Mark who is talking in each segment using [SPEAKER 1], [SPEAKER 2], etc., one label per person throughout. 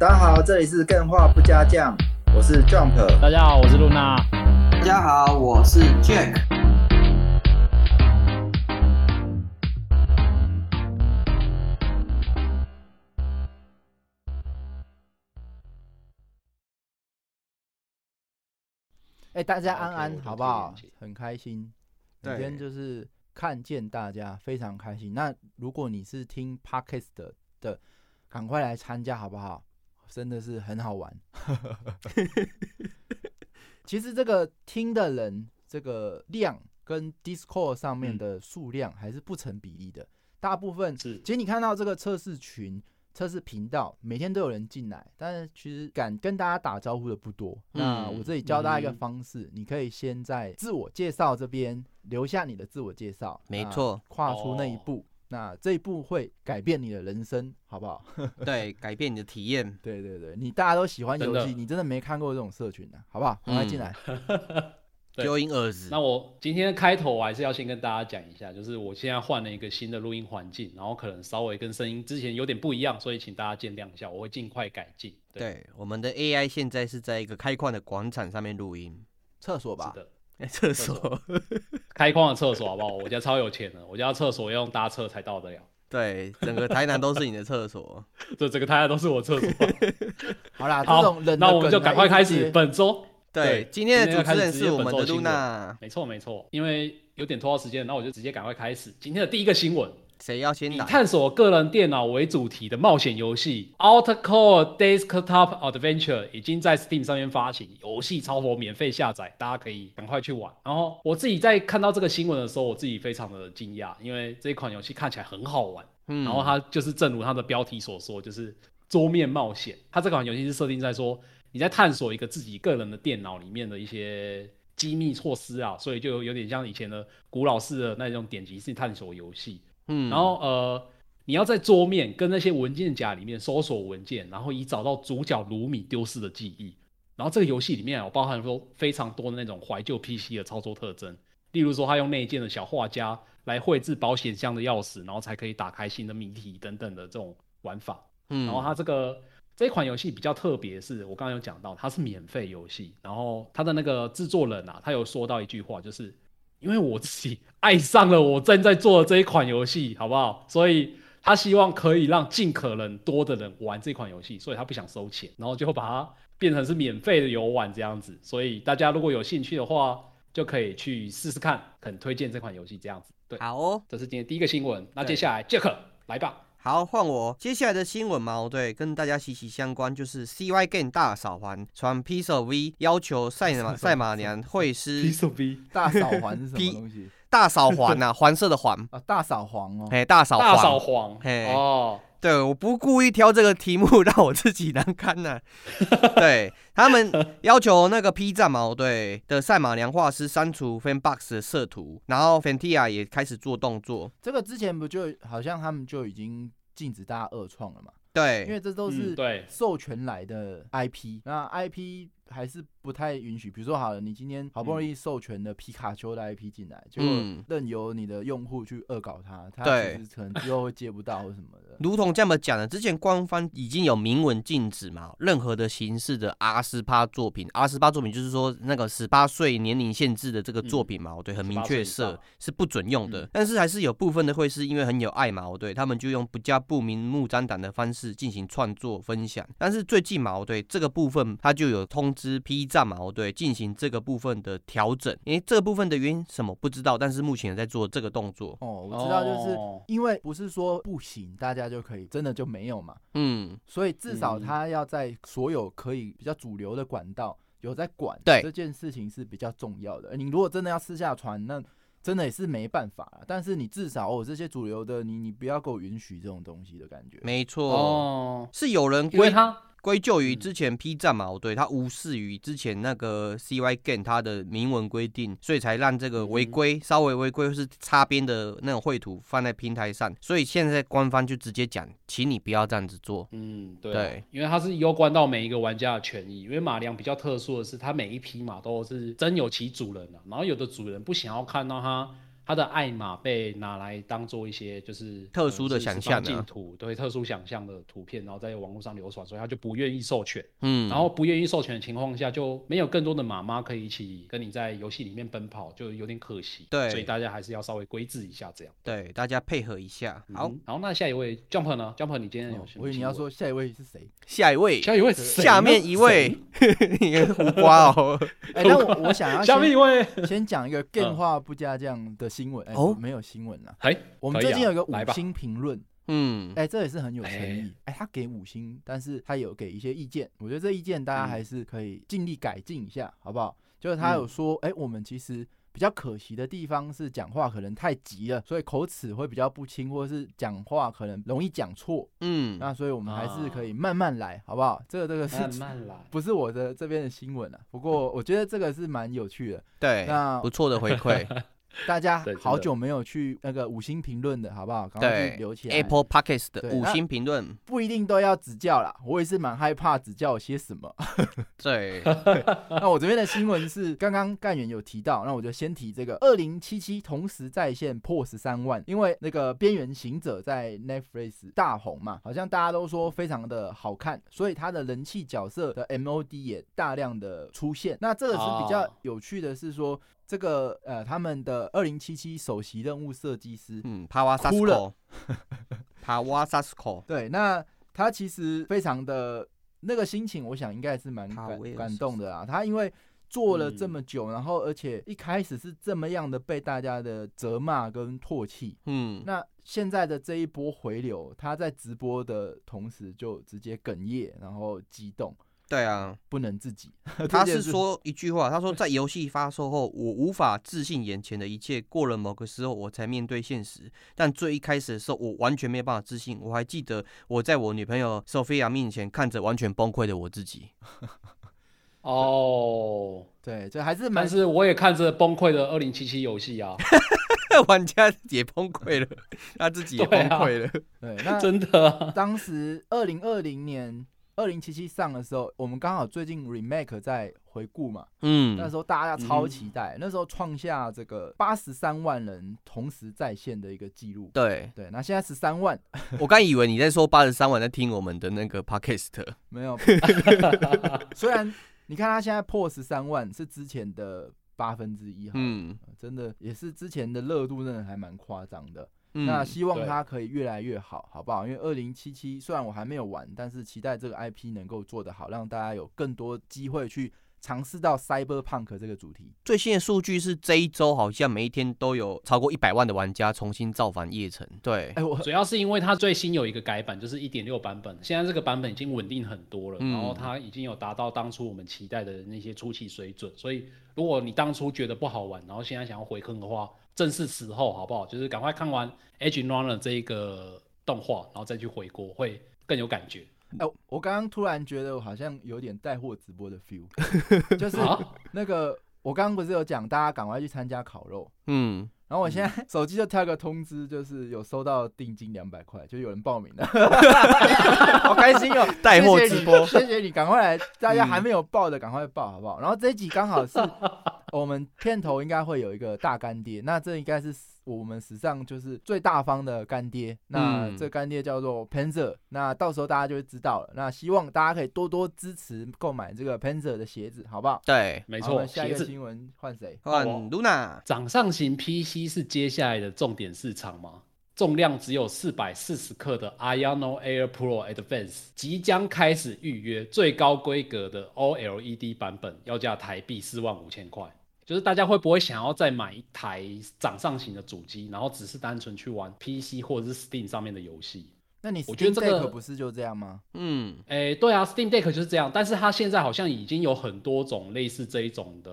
[SPEAKER 1] 大家好，这里是更画不加酱，我是 Jump。
[SPEAKER 2] 大家好，我是露娜。
[SPEAKER 3] 大家好，我是 Jack。
[SPEAKER 1] 哎，大家安安，
[SPEAKER 2] 我
[SPEAKER 1] 好不好？很开心，每
[SPEAKER 3] 对
[SPEAKER 1] 天就是看见大家非常开心。那如果你是听 Podcast 的的，赶快来参加好不好？真的是很好玩。其实这个听的人这个量跟 Discord 上面
[SPEAKER 2] 嗯。
[SPEAKER 1] 的数量还是不成比例的，大部分
[SPEAKER 2] 是。
[SPEAKER 1] 其实你看到这个测试群、测试频道，每天都有人进来，但是其实敢跟大家打招呼的不多。那
[SPEAKER 3] 嗯
[SPEAKER 1] 我这里教大家一个
[SPEAKER 2] 嗯
[SPEAKER 1] 方式，你可以先在自我介绍这边留下你的自我介绍，
[SPEAKER 3] 没错。
[SPEAKER 1] 跨出那一
[SPEAKER 2] 哦。
[SPEAKER 1] 步，那这一步会改变你的人生，好不好？
[SPEAKER 3] 对，改变你的体验。
[SPEAKER 1] 对对对，你大家都喜欢游戏，你真的没看过这种社群的、好不好？赶快进
[SPEAKER 3] 嗯
[SPEAKER 1] 来。
[SPEAKER 2] 对
[SPEAKER 3] 丢音儿子
[SPEAKER 2] 那，我今天开头我还是要先跟大家讲一下，就是我现在换了一个新的录音环境，然后可能稍微跟声音之前有点不一样，所以请大家见谅一下，我会尽快改进。
[SPEAKER 3] 对，我们的 AI 现在是在一个开矿的广场上面录音，
[SPEAKER 1] 厕所吧
[SPEAKER 2] 是，的，
[SPEAKER 3] 哎，厕
[SPEAKER 2] 所
[SPEAKER 3] 所，
[SPEAKER 2] 开矿的厕所好不好？我家超有钱的，我家厕所要用搭车才到得了，
[SPEAKER 3] 对，整个台南都是你的厕所。
[SPEAKER 2] 这整个台南都是我厕所。
[SPEAKER 1] 好啦，
[SPEAKER 2] 好那我们就
[SPEAKER 1] 梗
[SPEAKER 2] 赶快开始本周。
[SPEAKER 3] 对
[SPEAKER 2] 对，
[SPEAKER 3] 今天的主持人是我们的
[SPEAKER 2] 本周新闻
[SPEAKER 3] Luna，
[SPEAKER 2] 没错没错，因为有点拖到时间，那我就直接赶快开始今天的第一个新闻。
[SPEAKER 3] 谁要先
[SPEAKER 2] 以
[SPEAKER 3] 来？
[SPEAKER 2] 探索个人电脑为主题的冒险游戏《Outer Core Desktop Adventure》已经在 Steam 上面发行，游戏超火免费下载，大家可以赶快去玩。然后我自己在看到这个新闻的时候，我自己非常的惊讶，因为这一款游戏看起来很好玩。
[SPEAKER 3] 嗯
[SPEAKER 2] 然后它就是正如它的标题所说，就是桌面冒险。它这款游戏是设定在说你在探索一个自己个人的电脑里面的一些机密措施啊，所以就有点像以前的古老式的那种点击式探索游戏。
[SPEAKER 3] 嗯
[SPEAKER 2] 然后呃，你要在桌面跟那些文件夹里面搜索文件，然后以找到主角卢米丢失的记忆。然后这个游戏里面有包含说非常多的那种怀旧 PC 的操作特征，例如说他用内建的小画家来绘制保险箱的钥匙，然后才可以打开新的谜题等等的这种玩法。
[SPEAKER 3] 嗯
[SPEAKER 2] 然后它这个这一款游戏比较特别，是我刚刚有讲到，它是免费游戏。然后它的那个制作人啊，他有说到一句话，就是因为我自己爱上了我正在做的这一款游戏，好不好？所以他希望可以让尽可能多的人玩这款游戏，所以他不想收钱，然后就会把它变成是免费的游玩这样子。所以大家如果有兴趣的话，就可以去试试看，很推荐这款游戏这样子。对，
[SPEAKER 3] 好哦，
[SPEAKER 2] 这是今天第一个新闻。那接下来杰克来吧。
[SPEAKER 3] 好，换我。接下来的新闻嘛，对，跟大家息息相关，就是 CY Game 大扫环传 Piece of V 要求赛马 赛马娘会师
[SPEAKER 2] of V
[SPEAKER 1] 大扫环是什么 东西？
[SPEAKER 3] 大扫环呐、黄色的环，
[SPEAKER 1] 啊？大扫黄哦，
[SPEAKER 3] 哎，大扫
[SPEAKER 2] 大
[SPEAKER 3] 环
[SPEAKER 2] 扫黄
[SPEAKER 3] 嘿。
[SPEAKER 2] 哦，
[SPEAKER 3] 对，我不故意挑这个题目 让我自己难堪呐、对他们要求那个 P 站嘛，对的赛马娘画师删除 Fanbox 的色图，然后 Fantia 也开始做动作。
[SPEAKER 1] 这个之前不就好像他们就已经禁止大家二创了嘛？对因
[SPEAKER 3] 对，
[SPEAKER 1] 为这都是授权来的 IP，那 IP 还是不太允许。比如说好了，你今天好不容易授权的皮卡丘的 IP 进来，结果
[SPEAKER 3] 嗯
[SPEAKER 1] 任由你的用户去恶搞它，它其实可能之后会接不到或什么的。
[SPEAKER 3] 如同这么讲的，之前官方已经有明文禁止嘛，任何的形式的阿斯帕作品阿斯帕作品就是说那个十八岁年龄限制的这个作品嘛，对，很明
[SPEAKER 2] 18岁以
[SPEAKER 3] 确设是不准用的。
[SPEAKER 2] 嗯
[SPEAKER 3] 但是还是有部分的会是因为很有爱嘛，对，他们就用不加不明目张胆的方式进行创作分享。但是最近嘛，对这个部分他就有通知 P 站嘛，对，进行这个部分的调整。因为这个部分的原因什么不知道，但是目前在做这个动作。
[SPEAKER 1] 哦，我知道，就是因为不是说不行，大家就可以，真的就没有嘛。
[SPEAKER 3] 嗯，
[SPEAKER 1] 所以至少他要在所有可以比较主流的管道有在管，
[SPEAKER 3] 对
[SPEAKER 1] 这件事情是比较重要的。你如果真的要私下传，那真的也是没办法了。但是你至少哦，这些主流的，你你不要给我允许这种东西的感觉。
[SPEAKER 3] 没错。
[SPEAKER 2] 哦，
[SPEAKER 3] 是有人归
[SPEAKER 2] 他
[SPEAKER 3] 归咎于
[SPEAKER 2] 嗯
[SPEAKER 3] 之前 P 站嘛，对他无视于之前那个 CY Game 它的明文规定，所以才让这个违规、稍微违规或是擦边的那种绘图放在平台上，所以现在官方就直接讲，请你不要这样子做。
[SPEAKER 2] 嗯，对啊、
[SPEAKER 3] 对
[SPEAKER 2] 因为它是攸关到每一个玩家的权益。因为马良比较特殊的是，他每一匹马都是真有其主人的、然后有的主人不想要看到它它的艾玛被拿来当做一些就是
[SPEAKER 3] 特殊的想象啊
[SPEAKER 2] 十方净土，对特殊想象的图片，然后在网络上流传，所以他就不愿意授权。
[SPEAKER 3] 嗯，
[SPEAKER 2] 然后不愿意授权的情况下，就没有更多的妈妈可以一起跟你在游戏里面奔跑，就有点可惜。
[SPEAKER 3] 对
[SPEAKER 2] 所以大家还是要稍微规制一下这样。
[SPEAKER 3] 对大家配合一下。好，
[SPEAKER 2] 嗯，然后那下一位 Jump 呢？Jump 你今天有
[SPEAKER 1] 哦
[SPEAKER 2] 什么？
[SPEAKER 1] 我以为你要说，下一位是谁？
[SPEAKER 3] 下一位，
[SPEAKER 2] 下一位
[SPEAKER 3] 下面一位，你看胡瓜哦，
[SPEAKER 1] 哎，那我我想要
[SPEAKER 2] 下面一位，
[SPEAKER 1] 先讲一个变化不加酱的新闻。哎
[SPEAKER 3] 哦，
[SPEAKER 1] 没有新闻了。
[SPEAKER 2] 哎，
[SPEAKER 1] 我们最近有一个五星评论，
[SPEAKER 3] 嗯，
[SPEAKER 1] 哎，这也是很有诚意。哎，他给五星，但是他有给一些意见，我觉得这意见大家
[SPEAKER 2] 嗯
[SPEAKER 1] 还是可以尽力改进一下，好不好？就是他有说，哎，我们其实。比较可惜的地方是讲话可能太急了，所以口齿会比较不清，或者是讲话可能容易讲错。
[SPEAKER 3] 嗯，
[SPEAKER 1] 那所以我们还是
[SPEAKER 2] 啊
[SPEAKER 1] 可以慢慢来，好不好？这个这个是
[SPEAKER 2] 慢慢来。
[SPEAKER 1] 不是我的这边的新闻啊？不过我觉得这个是蛮有趣的。
[SPEAKER 3] 对，
[SPEAKER 1] 那
[SPEAKER 3] 不错的回馈。
[SPEAKER 1] 大家好久没有去那个五星评论的好不好？赶快
[SPEAKER 3] 对
[SPEAKER 1] 去留起来。
[SPEAKER 3] Apple Podcast 的五星评论，
[SPEAKER 1] 不一定都要指教啦，我也是蛮害怕指教些什么。
[SPEAKER 3] 对，
[SPEAKER 1] 那我这边的新闻是刚刚干员有提到，那我就先提这个二零七七同时在线破十三万，因为那个边缘行者在 Netflix 大红嘛，好像大家都说非常的好看，所以他的人气角色的 MOD 也大量的出现。那这个是比较
[SPEAKER 2] 哦
[SPEAKER 1] 有趣的是说，这个呃他们的二零七七首席任务设计师，
[SPEAKER 3] 嗯，帕瓦萨斯
[SPEAKER 1] 哭
[SPEAKER 3] 科，帕瓦萨斯科，
[SPEAKER 1] 对，那他其实非常的那个心情，我想应该是蛮感感动的啊。他因为做了这
[SPEAKER 2] 嗯。
[SPEAKER 1] 么久，然后而且一开始是这么样的被大家的责骂跟唾弃，
[SPEAKER 3] 嗯，
[SPEAKER 1] 那现在的这一波回流，他在直播的同时就直接哽咽，然后激动，
[SPEAKER 3] 对啊，
[SPEAKER 1] 不能自己。
[SPEAKER 3] 他是说一句话，他说在游戏发售后，我无法置信眼前的一切，过了某个时候我才面对现实。但最一开始的时候，我完全没有办法置信。我还记得我在我女朋友 Sophia 面前看着完全崩溃的我自己。
[SPEAKER 2] 哦，
[SPEAKER 1] 对，这还是蛮
[SPEAKER 2] 但是我也看着崩溃的二零七七游戏啊，
[SPEAKER 3] 玩家也崩溃了，他自己也崩
[SPEAKER 2] 对啊
[SPEAKER 3] 溃了。
[SPEAKER 1] 对。那
[SPEAKER 2] 真的啊，
[SPEAKER 1] 当时二零二零年二零七七上的时候，我们刚好最近 remake 在回顾嘛，
[SPEAKER 3] 嗯，
[SPEAKER 1] 那时候大家超
[SPEAKER 2] 嗯
[SPEAKER 1] 期待，那时候创下这个八十三万人同时在线的一个记录。
[SPEAKER 3] 对
[SPEAKER 1] 对，那现在十三万
[SPEAKER 3] 我刚以为你在说八十三万在听我们的那个 podcast。
[SPEAKER 1] 没有，虽然你看他现在破十三万是之前的八分之一，嗯，
[SPEAKER 3] 嗯
[SPEAKER 1] 真的也是之前的热度真的还蛮夸张的。
[SPEAKER 3] 嗯，
[SPEAKER 1] 那希望
[SPEAKER 2] 对
[SPEAKER 1] 它可以越来越好，好不好？因为二零七七虽然我还没有玩，但是期待这个 IP 能够做得好，让大家有更多机会去尝试到 Cyberpunk 这个主题。
[SPEAKER 3] 最新的数据是这一周好像每一天都有超过一百万的玩家重新造反夜城。对
[SPEAKER 1] 哎、，我
[SPEAKER 2] 主要是因为它最新有一个改版，就是一点六版本，现在这个版本已经稳定很多了，
[SPEAKER 3] 嗯
[SPEAKER 2] 然后它已经有达到当初我们期待的那些初期水准，所以如果你当初觉得不好玩，然后现在想要回坑的话，正是时候，好不好？就是赶快看完《Edge Runner》这一个动画，然后再去回锅，会更有感觉。
[SPEAKER 1] 哎、我刚刚突然觉得我好像有点带货直播的 feel，就是
[SPEAKER 2] 啊，
[SPEAKER 1] 那个我刚刚不是有讲大家赶快去参加烤肉，
[SPEAKER 3] 嗯，
[SPEAKER 1] 然后我现在手机就跳个通知，就是有收到定金两百块，就有人报名了，好开心哦！
[SPEAKER 3] 带货直播
[SPEAKER 1] 谢谢你，赶快来，大家
[SPEAKER 3] 嗯
[SPEAKER 1] 还没有报的赶快报好不好？然后这一集刚好是 我们片头应该会有一个大干爹，那这应该是我们史上就是最大方的干爹，那
[SPEAKER 3] 嗯
[SPEAKER 1] 这干爹叫做 Panzer，那到时候大家就会知道了。那希望大家可以多多支持购买这个 Panzer 的鞋子，好不好？
[SPEAKER 3] 对，
[SPEAKER 2] 没错，
[SPEAKER 1] 下一
[SPEAKER 2] 鞋子
[SPEAKER 1] 个新闻换谁？
[SPEAKER 3] 换 Luna，
[SPEAKER 2] 掌上型 PC 是接下来的重点市场吗？重量只有四百四十克的 Ayano Air Pro Advance 即将开始预约，最高规格的 OLED 版本要价台币四万五千块。就是大家会不会想要再买一台掌上型的主机，然后只是单纯去玩 PC 或者是 Steam 上面的游戏？
[SPEAKER 1] 那你
[SPEAKER 2] 我觉得这个
[SPEAKER 1] Deck 不是就这样吗？
[SPEAKER 3] 嗯，
[SPEAKER 2] 诶，对啊，Steam Deck 就是这样，但是它现在好像已经有很多种类似这一种的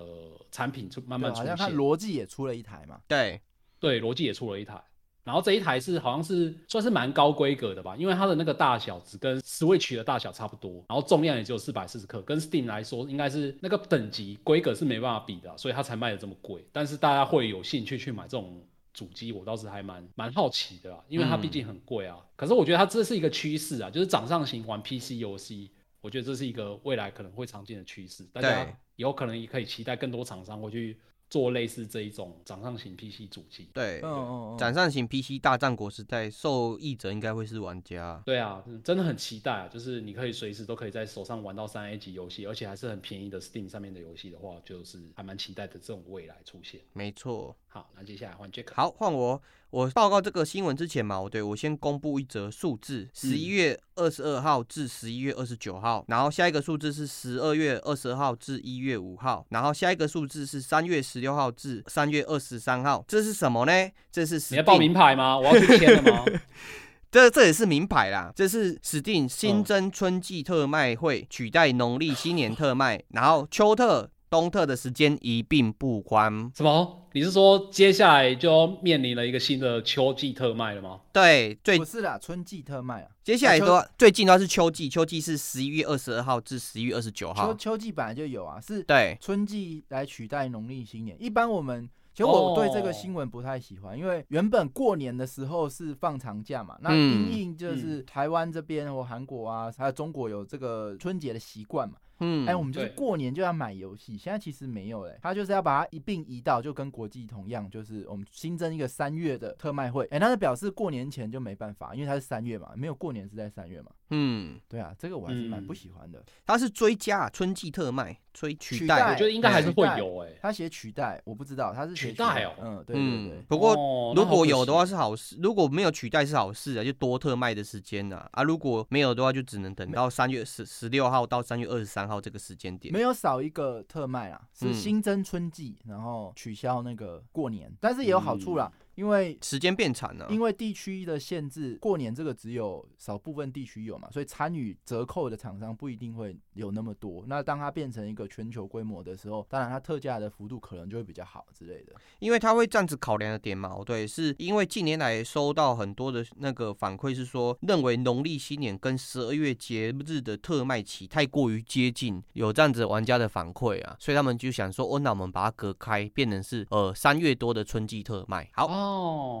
[SPEAKER 2] 产品出慢慢出
[SPEAKER 1] 现好像
[SPEAKER 2] 它。
[SPEAKER 1] 逻辑也出了一台嘛。
[SPEAKER 3] 对，
[SPEAKER 2] 对，逻辑也出了一台，然后这一台是好像是算是蛮高规格的吧，因为它的那个大小只跟 Switch 的大小差不多，然后重量也只有四百四十克，跟 Steam 来说应该是那个等级规格是没办法比的啊、所以它才卖的这么贵。但是大家会有兴趣去买这种主机，我倒是还蛮蛮好奇的啦，因为它毕竟很贵啊。可是我觉得它这是一个趋势啊，就是掌上型玩 PC 游戏。我觉得这是一个未来可能会常见的趋势，大家以后可能也可以期待更多厂商会去做类似这一种掌上型 PC 主机。
[SPEAKER 3] 对，
[SPEAKER 1] 嗯嗯嗯，
[SPEAKER 3] 掌上型 PC 大战国时代，受益者应该会是玩家。
[SPEAKER 2] 对啊，嗯真的很期待啊！就是你可以随时都可以在手上玩到三 A 级游戏，而且还是很便宜的 Steam 上面的游戏的话，就是还蛮期待的这种未来出现。
[SPEAKER 3] 没错。
[SPEAKER 2] 好，那接下来换 Jack。
[SPEAKER 3] 好，换我。我报告这个新闻之前嘛，我对我先公布一则数字：十一月二十二号至十一月二十九号，然后下一个数字是十二月二十二号至一月五号，然后下一个数字是三月十六号至三月二十三号。这是什么呢？这是
[SPEAKER 2] 你要报名牌吗？我要去签了吗？
[SPEAKER 3] 这这也是名牌啦，这是 Steam 新增春季特卖会，取代农历新年特卖，然后秋特、冬特的时间一并不宽。
[SPEAKER 2] 什么？你是说接下来就要面临了一个新的秋季特卖了吗？
[SPEAKER 3] 对，最
[SPEAKER 1] 不是啦，春季特卖啊，
[SPEAKER 3] 接下来
[SPEAKER 1] 秋
[SPEAKER 3] 都要最近都要是秋季，秋季是十一月二十二号至十一月二十九
[SPEAKER 1] 秋
[SPEAKER 3] 号。
[SPEAKER 1] 秋季本来就有啊，是
[SPEAKER 3] 对，
[SPEAKER 1] 春季来取代农历新年。一般我们其实我对这个
[SPEAKER 2] 哦
[SPEAKER 1] 新闻不太喜欢，因为原本过年的时候是放长假嘛，那
[SPEAKER 3] 嗯
[SPEAKER 1] 因应就是台湾这边或韩国啊，还有中国有这个春节的习惯嘛。
[SPEAKER 3] 嗯，
[SPEAKER 1] 哎、我们就是过年就要买游戏，现在其实没有嘞，他就是要把它一并移到，就跟国际同样，就是我们新增一个三月的特卖会。哎、那就表示过年前就没办法，因为它是三月嘛，没有过年是在三月嘛。
[SPEAKER 3] 嗯，
[SPEAKER 1] 对啊，这个我还是蛮
[SPEAKER 2] 嗯
[SPEAKER 1] 不喜欢的。
[SPEAKER 3] 它是追加春季特卖，追取代
[SPEAKER 1] 取代
[SPEAKER 2] 我觉得应该还是会有哎、
[SPEAKER 1] 他写取代，我不知道他是写
[SPEAKER 2] 取代哦
[SPEAKER 1] 嗯，对对对
[SPEAKER 3] 嗯，。不过
[SPEAKER 2] 哦
[SPEAKER 3] 如果有的话是好事，如果没有取代是好事啊，就多特卖的时间呐啊。如果没有的话，就只能等到三月十十六号到三月二十三号这个时间点。
[SPEAKER 1] 没有少一个特卖啊，是
[SPEAKER 3] 嗯
[SPEAKER 1] 新增春季，然后取消那个过年，但是也有好处啦，因为
[SPEAKER 3] 时间变长了、
[SPEAKER 1] 因为地区的限制，过年这个只有少部分地区有嘛，所以参与折扣的厂商不一定会有那么多。那当它变成一个全球规模的时候，当然它特价的幅度可能就会比较好之类的。
[SPEAKER 3] 因为它会这样子考量的点嘛，对，是因为近年来收到很多的那个反馈是说，认为农历新年跟十二月节日的特卖期太过于接近，有这样子玩家的反馈啊，所以他们就想说，哦，那我们把它隔开，变成是呃三月多的春季特卖。好，
[SPEAKER 2] 哦，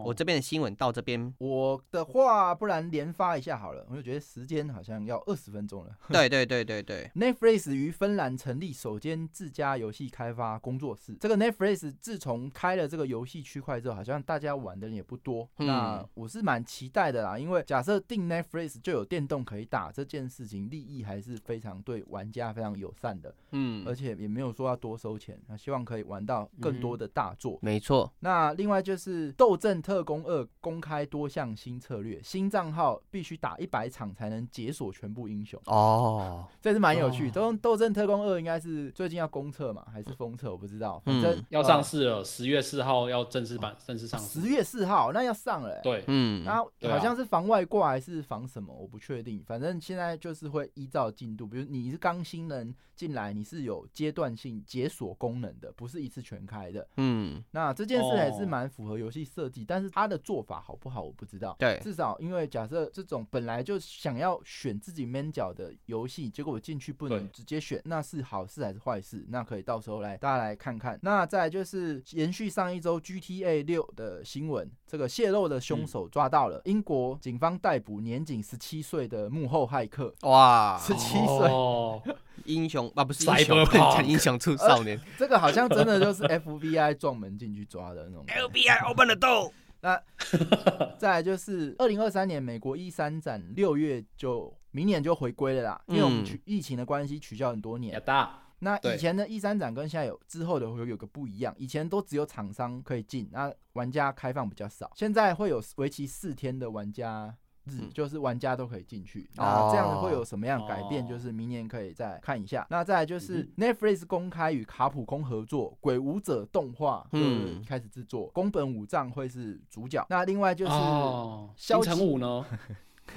[SPEAKER 3] 我这边的新闻到这边，
[SPEAKER 1] 我的话，不然连发一下好了，我就觉得时间好像要二十分钟了。
[SPEAKER 3] 对对对对对
[SPEAKER 1] ，Netflix 于芬兰成立首间自家游戏开发工作室。这个 Netflix 自从开了这个游戏区块之后，好像大家玩的人也不多。
[SPEAKER 3] 嗯
[SPEAKER 1] 那我是蛮期待的啦，因为假设定 Netflix 就有电动可以打，这件事情利益还是非常对玩家非常友善的，
[SPEAKER 3] 嗯
[SPEAKER 1] 而，且也没有说要多收钱，那希望可以玩到更多的大作。
[SPEAKER 3] 没错，
[SPEAKER 1] 那另外就是《斗阵特工二》公开多项新策略，新账号必须打一百场才能解锁全部英雄。
[SPEAKER 3] 哦，
[SPEAKER 1] 这是蛮有趣。
[SPEAKER 2] 哦
[SPEAKER 1] 斗斗阵特工二》应该是最近要公测嘛，还是封测？我不知道。反正、
[SPEAKER 3] 嗯
[SPEAKER 2] 要上市了，十月四号要正式版正式上市。
[SPEAKER 1] 十月四号，那要上了、欸。。
[SPEAKER 2] 对，
[SPEAKER 3] 嗯，
[SPEAKER 1] 然后
[SPEAKER 2] 对啊
[SPEAKER 1] 好像是防外挂还是防什么，我不确定。反正现在就是会依照进度，比如你是刚新人进来，你是有阶段性解锁功能的，不是一次全开的。
[SPEAKER 3] 嗯，
[SPEAKER 1] 那这件事还是
[SPEAKER 2] 哦
[SPEAKER 1] 蛮符合游戏设计，但是他的做法好不好我不知道。
[SPEAKER 3] 对
[SPEAKER 1] 至少因为假设这种本来就想要选自己 man 角的游戏，结果我进去不能直接选，那是好事还是坏事？那可以到时候来大家来看看。那再来就是延续上一周 GTA 六的新闻，这个泄露的凶手抓到了，英国警方逮捕年仅十七岁的幕后骇客。
[SPEAKER 3] 哇，
[SPEAKER 1] 十七岁
[SPEAKER 2] 哦，
[SPEAKER 3] 英雄啊，不是英雄 英雄出少年
[SPEAKER 1] 这个好像真的就是 FBI 撞门进去抓的那种。
[SPEAKER 3] ，FBI open the door。
[SPEAKER 1] 再来就是二零二三年美国一三展六月就明年就回归了啦，因为我们
[SPEAKER 3] 嗯
[SPEAKER 1] 取疫情的关系取消很多年那以前的一三展跟现在有之后的会有个不一样，以前都只有厂商可以进，那玩家开放比较少，现在会有为期四天的玩家。日
[SPEAKER 3] 嗯
[SPEAKER 1] 就是玩家都可以进去，
[SPEAKER 3] 哦
[SPEAKER 1] 那这样子会有什么样改变？
[SPEAKER 2] 哦
[SPEAKER 1] 就是明年可以再看一下。那再来就是
[SPEAKER 2] 嗯
[SPEAKER 1] Netflix 公开与卡普空合作《鬼舞者》动画，嗯
[SPEAKER 3] 嗯，
[SPEAKER 1] 开始制作，宫本武藏会是主角。那另外就是
[SPEAKER 2] 哦，金城武呢？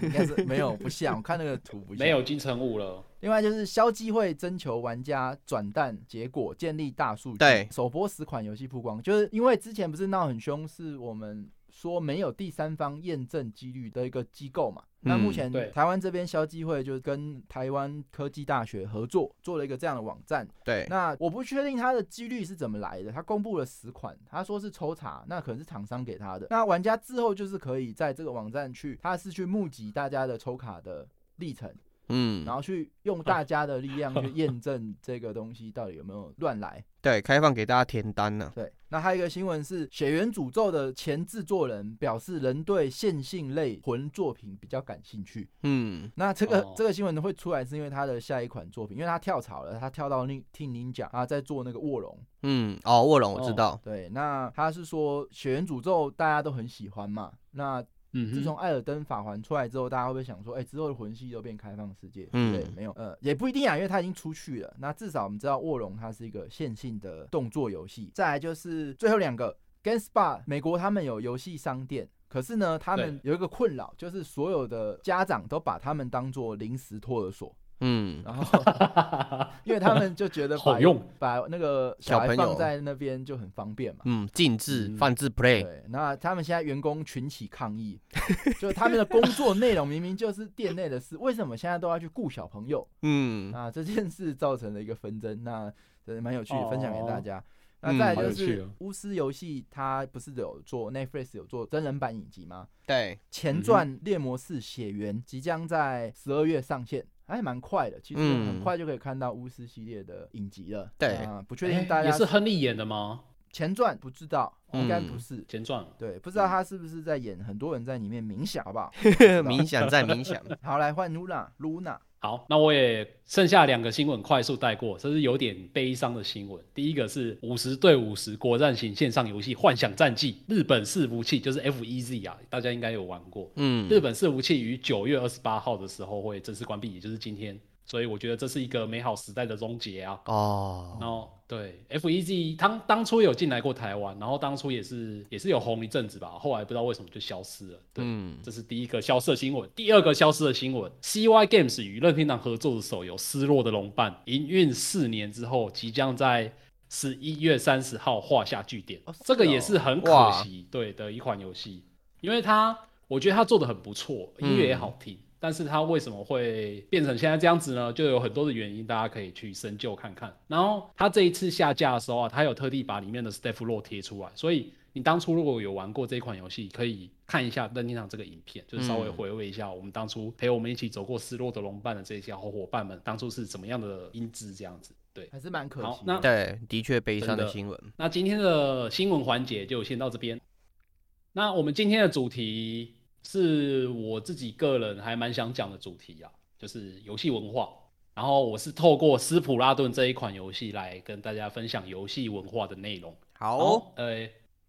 [SPEAKER 1] 应该是没有不像，我看那个图不像。
[SPEAKER 2] 没有金城武了。
[SPEAKER 1] 另外就是消基会征求玩家转蛋结果，建立大数据。
[SPEAKER 3] 对
[SPEAKER 1] 首播十款游戏曝光，就是因为之前不是闹很凶，是我们说没有第三方验证几率的一个机构嘛。那目
[SPEAKER 3] 嗯
[SPEAKER 1] 前台湾这边消基会就是跟台湾科技大学合作，做了一个这样的网站。
[SPEAKER 3] 对，
[SPEAKER 1] 那我不确定它的几率是怎么来的，他公布了十款，他说是抽查，那可能是厂商给他的。那玩家之后就是可以在这个网站去，他是去募集大家的抽卡的历程。
[SPEAKER 3] 嗯
[SPEAKER 1] 然，后去用大家的力量去 验证这个东西到底有没有乱来。
[SPEAKER 3] 对，开放给大家填单呢、
[SPEAKER 1] 对，那还有一个新闻是，《血缘诅咒》的前制作人表示，人对线性类魂作品比较感兴趣。
[SPEAKER 3] 嗯，
[SPEAKER 1] 那这个、
[SPEAKER 2] 哦
[SPEAKER 1] 这个新闻会出来，是因为他的下一款作品，因为他跳槽了，他跳到 Team Ninja 啊，在做那个卧龙。
[SPEAKER 3] 嗯，哦，卧龙我知
[SPEAKER 2] 哦
[SPEAKER 3] 道，
[SPEAKER 1] 对，那他是说《血缘诅咒》大家都很喜欢嘛，那
[SPEAKER 2] 嗯，
[SPEAKER 1] 自从艾尔登法环出来之后，大家会不会想说，哎、之后的魂系都变开放世界？
[SPEAKER 3] 嗯
[SPEAKER 1] 对，没有，呃，也不一定啊，因为它已经出去了。那至少我们知道卧龙它是一个线性的动作游戏。再来就是最后两个 GameSpot，美国他们有游戏商店。可是呢，他们有一个困扰，就是所有的家长都把他们当做临时托儿所，
[SPEAKER 3] 嗯，
[SPEAKER 1] 然后因为他们就觉得 把
[SPEAKER 2] 好用
[SPEAKER 1] 把那个小
[SPEAKER 3] 朋友
[SPEAKER 1] 放在那边就很方便嘛。
[SPEAKER 3] 嗯，禁止
[SPEAKER 2] 嗯
[SPEAKER 3] 放置 play，
[SPEAKER 1] 对，那他们现在员工群起抗议，就他们的工作内容明明就是店内的事，为什么现在都要去顾小朋友？
[SPEAKER 3] 嗯，
[SPEAKER 1] 啊，这件事造成了一个纷争，那真的蛮有趣的，分享给大
[SPEAKER 2] 哦
[SPEAKER 1] 家。
[SPEAKER 3] 嗯
[SPEAKER 1] 那再来就是巫师游戏，它不是有做 Netflix 有做真人版影集吗？
[SPEAKER 3] 对，
[SPEAKER 1] 前传《猎魔士血缘》即将在十二月上线，还蛮快的，其实
[SPEAKER 3] 嗯
[SPEAKER 1] 很快就可以看到巫师系列的影集了。
[SPEAKER 3] 对
[SPEAKER 1] 啊，不确
[SPEAKER 2] 哎
[SPEAKER 1] 定大家
[SPEAKER 2] 也是亨利演的吗？
[SPEAKER 1] 前传不知道，应该
[SPEAKER 3] 嗯
[SPEAKER 1] 不是。
[SPEAKER 2] 前传
[SPEAKER 1] 对，不知道他是不是在演很多人在里面冥想，好不好？
[SPEAKER 3] 冥想在冥想，
[SPEAKER 1] 好，来换 Luna，Luna，
[SPEAKER 2] 好，那我也剩下两个新闻快速带过，这是有点悲伤的新闻。第一个是五十对五十国战型线上游戏《幻想战记》，日本伺服器就是 FEZ 啊，大家应该有玩过。
[SPEAKER 3] 嗯，
[SPEAKER 2] 日本伺服器于九月二十八号的时候会正式关闭，也就是今天。所以我觉得这是一个美好时代的终结啊。
[SPEAKER 3] 哦，
[SPEAKER 2] 然后对 FEG 当当初有进来过台湾，然后当初也是也是有红一阵子吧，后来不知道为什么就消失了。对，
[SPEAKER 3] 嗯，
[SPEAKER 2] 这是第一个消失的新闻。第二个消失的新闻，CY Games 与任天堂合作的手游《失落的龙伴》营运四年之后，即将在十一月三十号画下句点。
[SPEAKER 1] 哦
[SPEAKER 2] 这个也
[SPEAKER 1] 哦
[SPEAKER 2] 是很可惜，对的一款游戏，因为它我觉得它做的很不错，音乐也好听。但是它为什么会变成现在这样子呢？就有很多的原因，大家可以去深究看看。然后它这一次下架的时候啊，它有特地把里面的 Steph Row 贴出来，所以你当初如果有玩过这一款游戏，可以看一下任天堂这个影片，就是稍微
[SPEAKER 3] 嗯
[SPEAKER 2] 回味一下我们当初陪我们一起走过失落的龙伴的这些好伙伴们，当初是怎么样的音质这样子。对，
[SPEAKER 1] 还是蛮可惜的。
[SPEAKER 2] 好那
[SPEAKER 3] 对，的确悲伤
[SPEAKER 2] 的
[SPEAKER 3] 新闻，
[SPEAKER 2] 那今天的新闻环节就先到这边。那我们今天的主题是我自己个人还蛮想讲的主题啊，就是游戏文化。然后我是透过斯普拉顿这一款游戏来跟大家分享游戏文化的内容。
[SPEAKER 3] 好
[SPEAKER 2] 呃，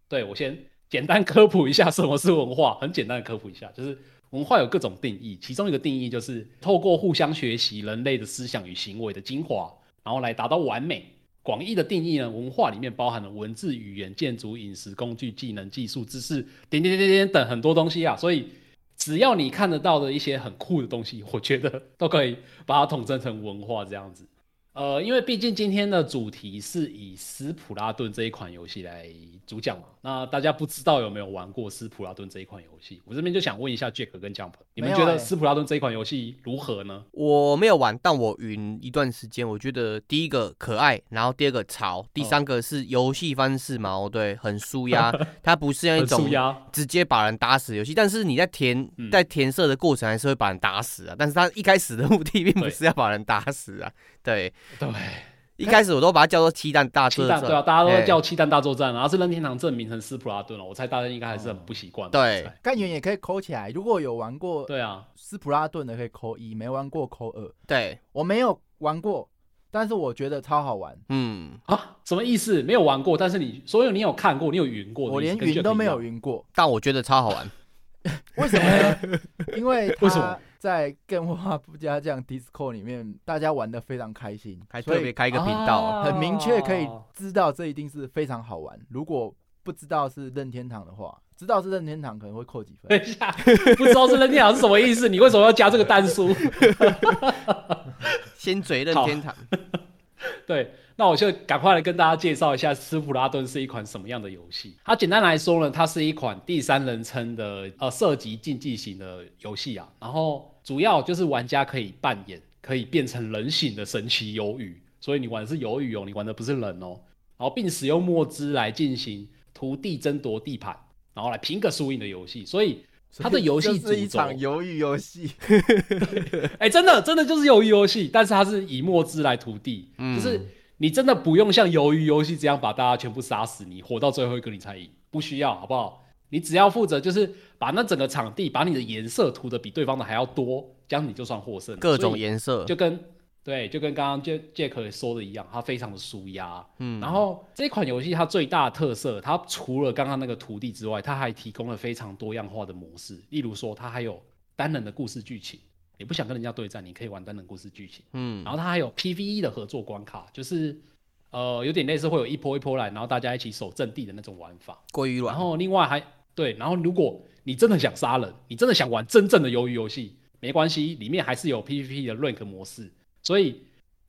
[SPEAKER 2] 对我先简单科普一下什么是文化，很简单的科普一下，就是文化有各种定义，其中一个定义就是透过互相学习人类的思想与行为的精华，然后来达到完美。广义的定义呢，文化里面包含了文字、语言、建筑、饮食、工具、技能、技术、知识，点点点点等很多东西啊。所以只要你看得到的一些很酷的东西，我觉得都可以把它统称成文化这样子。呃，因为毕竟今天的主题是以斯普拉顿这一款游戏来主讲嘛，那大家不知道有没有玩过斯普拉顿这一款游戏？我这边就想问一下 Jack 跟 Jump，你们觉得斯普拉顿这一款游戏如何呢？
[SPEAKER 3] 我没有玩，但我云一段时间，我觉得第一个可爱，然后第二个潮，第
[SPEAKER 2] 哦
[SPEAKER 3] 三个是游戏方式嘛，哦对，很舒压，它不是那一种直接把人打死的游戏，但是你在填
[SPEAKER 2] 嗯
[SPEAKER 3] 在填色的过程还是会把人打死啊，但是它一开始的目的并不是要把人打死啊，对，
[SPEAKER 2] 对，
[SPEAKER 3] 一开始我都把它叫做七蛋大作战，
[SPEAKER 2] 对啊，大家都叫七弹大作战，然后是任天堂证明成斯普拉顿了，我猜大家应该还是很不习惯吧。
[SPEAKER 3] 对。
[SPEAKER 1] 干员也可以扣起来，如果有玩过
[SPEAKER 2] 对啊，
[SPEAKER 1] 斯普拉顿的可以扣一，没玩过扣二。
[SPEAKER 3] 对，
[SPEAKER 1] 我没有玩过，但是我觉得超好玩。
[SPEAKER 3] 嗯，
[SPEAKER 2] 啊，什么意思？没有玩过，但是你所有你有看过，你有云过的，
[SPEAKER 1] 我连云都没有云过，
[SPEAKER 3] 但我觉得超好玩，
[SPEAKER 1] 为什么呢？因为
[SPEAKER 2] 为什么？
[SPEAKER 1] 他在更化不加酱 Discord 里面，大家玩的非常开心，
[SPEAKER 3] 还特别开一个频道，
[SPEAKER 2] 啊
[SPEAKER 1] 很明确可以知道这一定是非常好玩。如果不知道是任天堂的话，知道是任天堂可能会扣几分
[SPEAKER 2] 等。一下，不知道是任天堂是什么意思？你为什么要加这个单数？
[SPEAKER 3] 先嘴任天堂，
[SPEAKER 2] 对，那我就赶快来跟大家介绍一下斯普拉顿是一款什么样的游戏。它简单来说呢，它是一款第三人称的呃射击竞技型的游戏啊。然后主要就是玩家可以扮演可以变成人形的神奇鱿鱼，所以你玩的是鱿鱼哦，你玩的不是人哦。然后并使用墨汁来进行土地争夺地盘，然后来拼个输赢的游戏。所以它的游戏
[SPEAKER 1] 是一场鱿鱼游戏，
[SPEAKER 2] 哎、真的真的就是鱿鱼游戏，但是它是以墨汁来涂地，
[SPEAKER 3] 嗯
[SPEAKER 2] 就是你真的不用像鱿鱼游戏这样把大家全部杀死，你活到最后一个你才赢，不需要，好不好？你只要负责就是把那整个场地把你的颜色涂的比对方的还要多，这样你就算获胜了。
[SPEAKER 3] 各种颜色，
[SPEAKER 2] 就跟对，就跟刚刚杰杰克说的一样，它非常的舒压。
[SPEAKER 3] 嗯
[SPEAKER 2] 然后这款游戏它最大的特色，它除了刚刚那个土地之外，它还提供了非常多样化的模式。例如说，它还有单人的故事剧情，你不想跟人家对战，你可以玩单人故事剧情。
[SPEAKER 3] 嗯
[SPEAKER 2] 然后它还有 PVE 的合作关卡，就是呃有点类似会有一波一波来，然后大家一起守阵地的那种玩法。然
[SPEAKER 3] 鲑鱼卵，
[SPEAKER 2] 后另外还对，然后如果你真的想杀人，你真的想玩真正的鱿鱼游戏，没关系，里面还是有 PVP 的 rank 模式，所以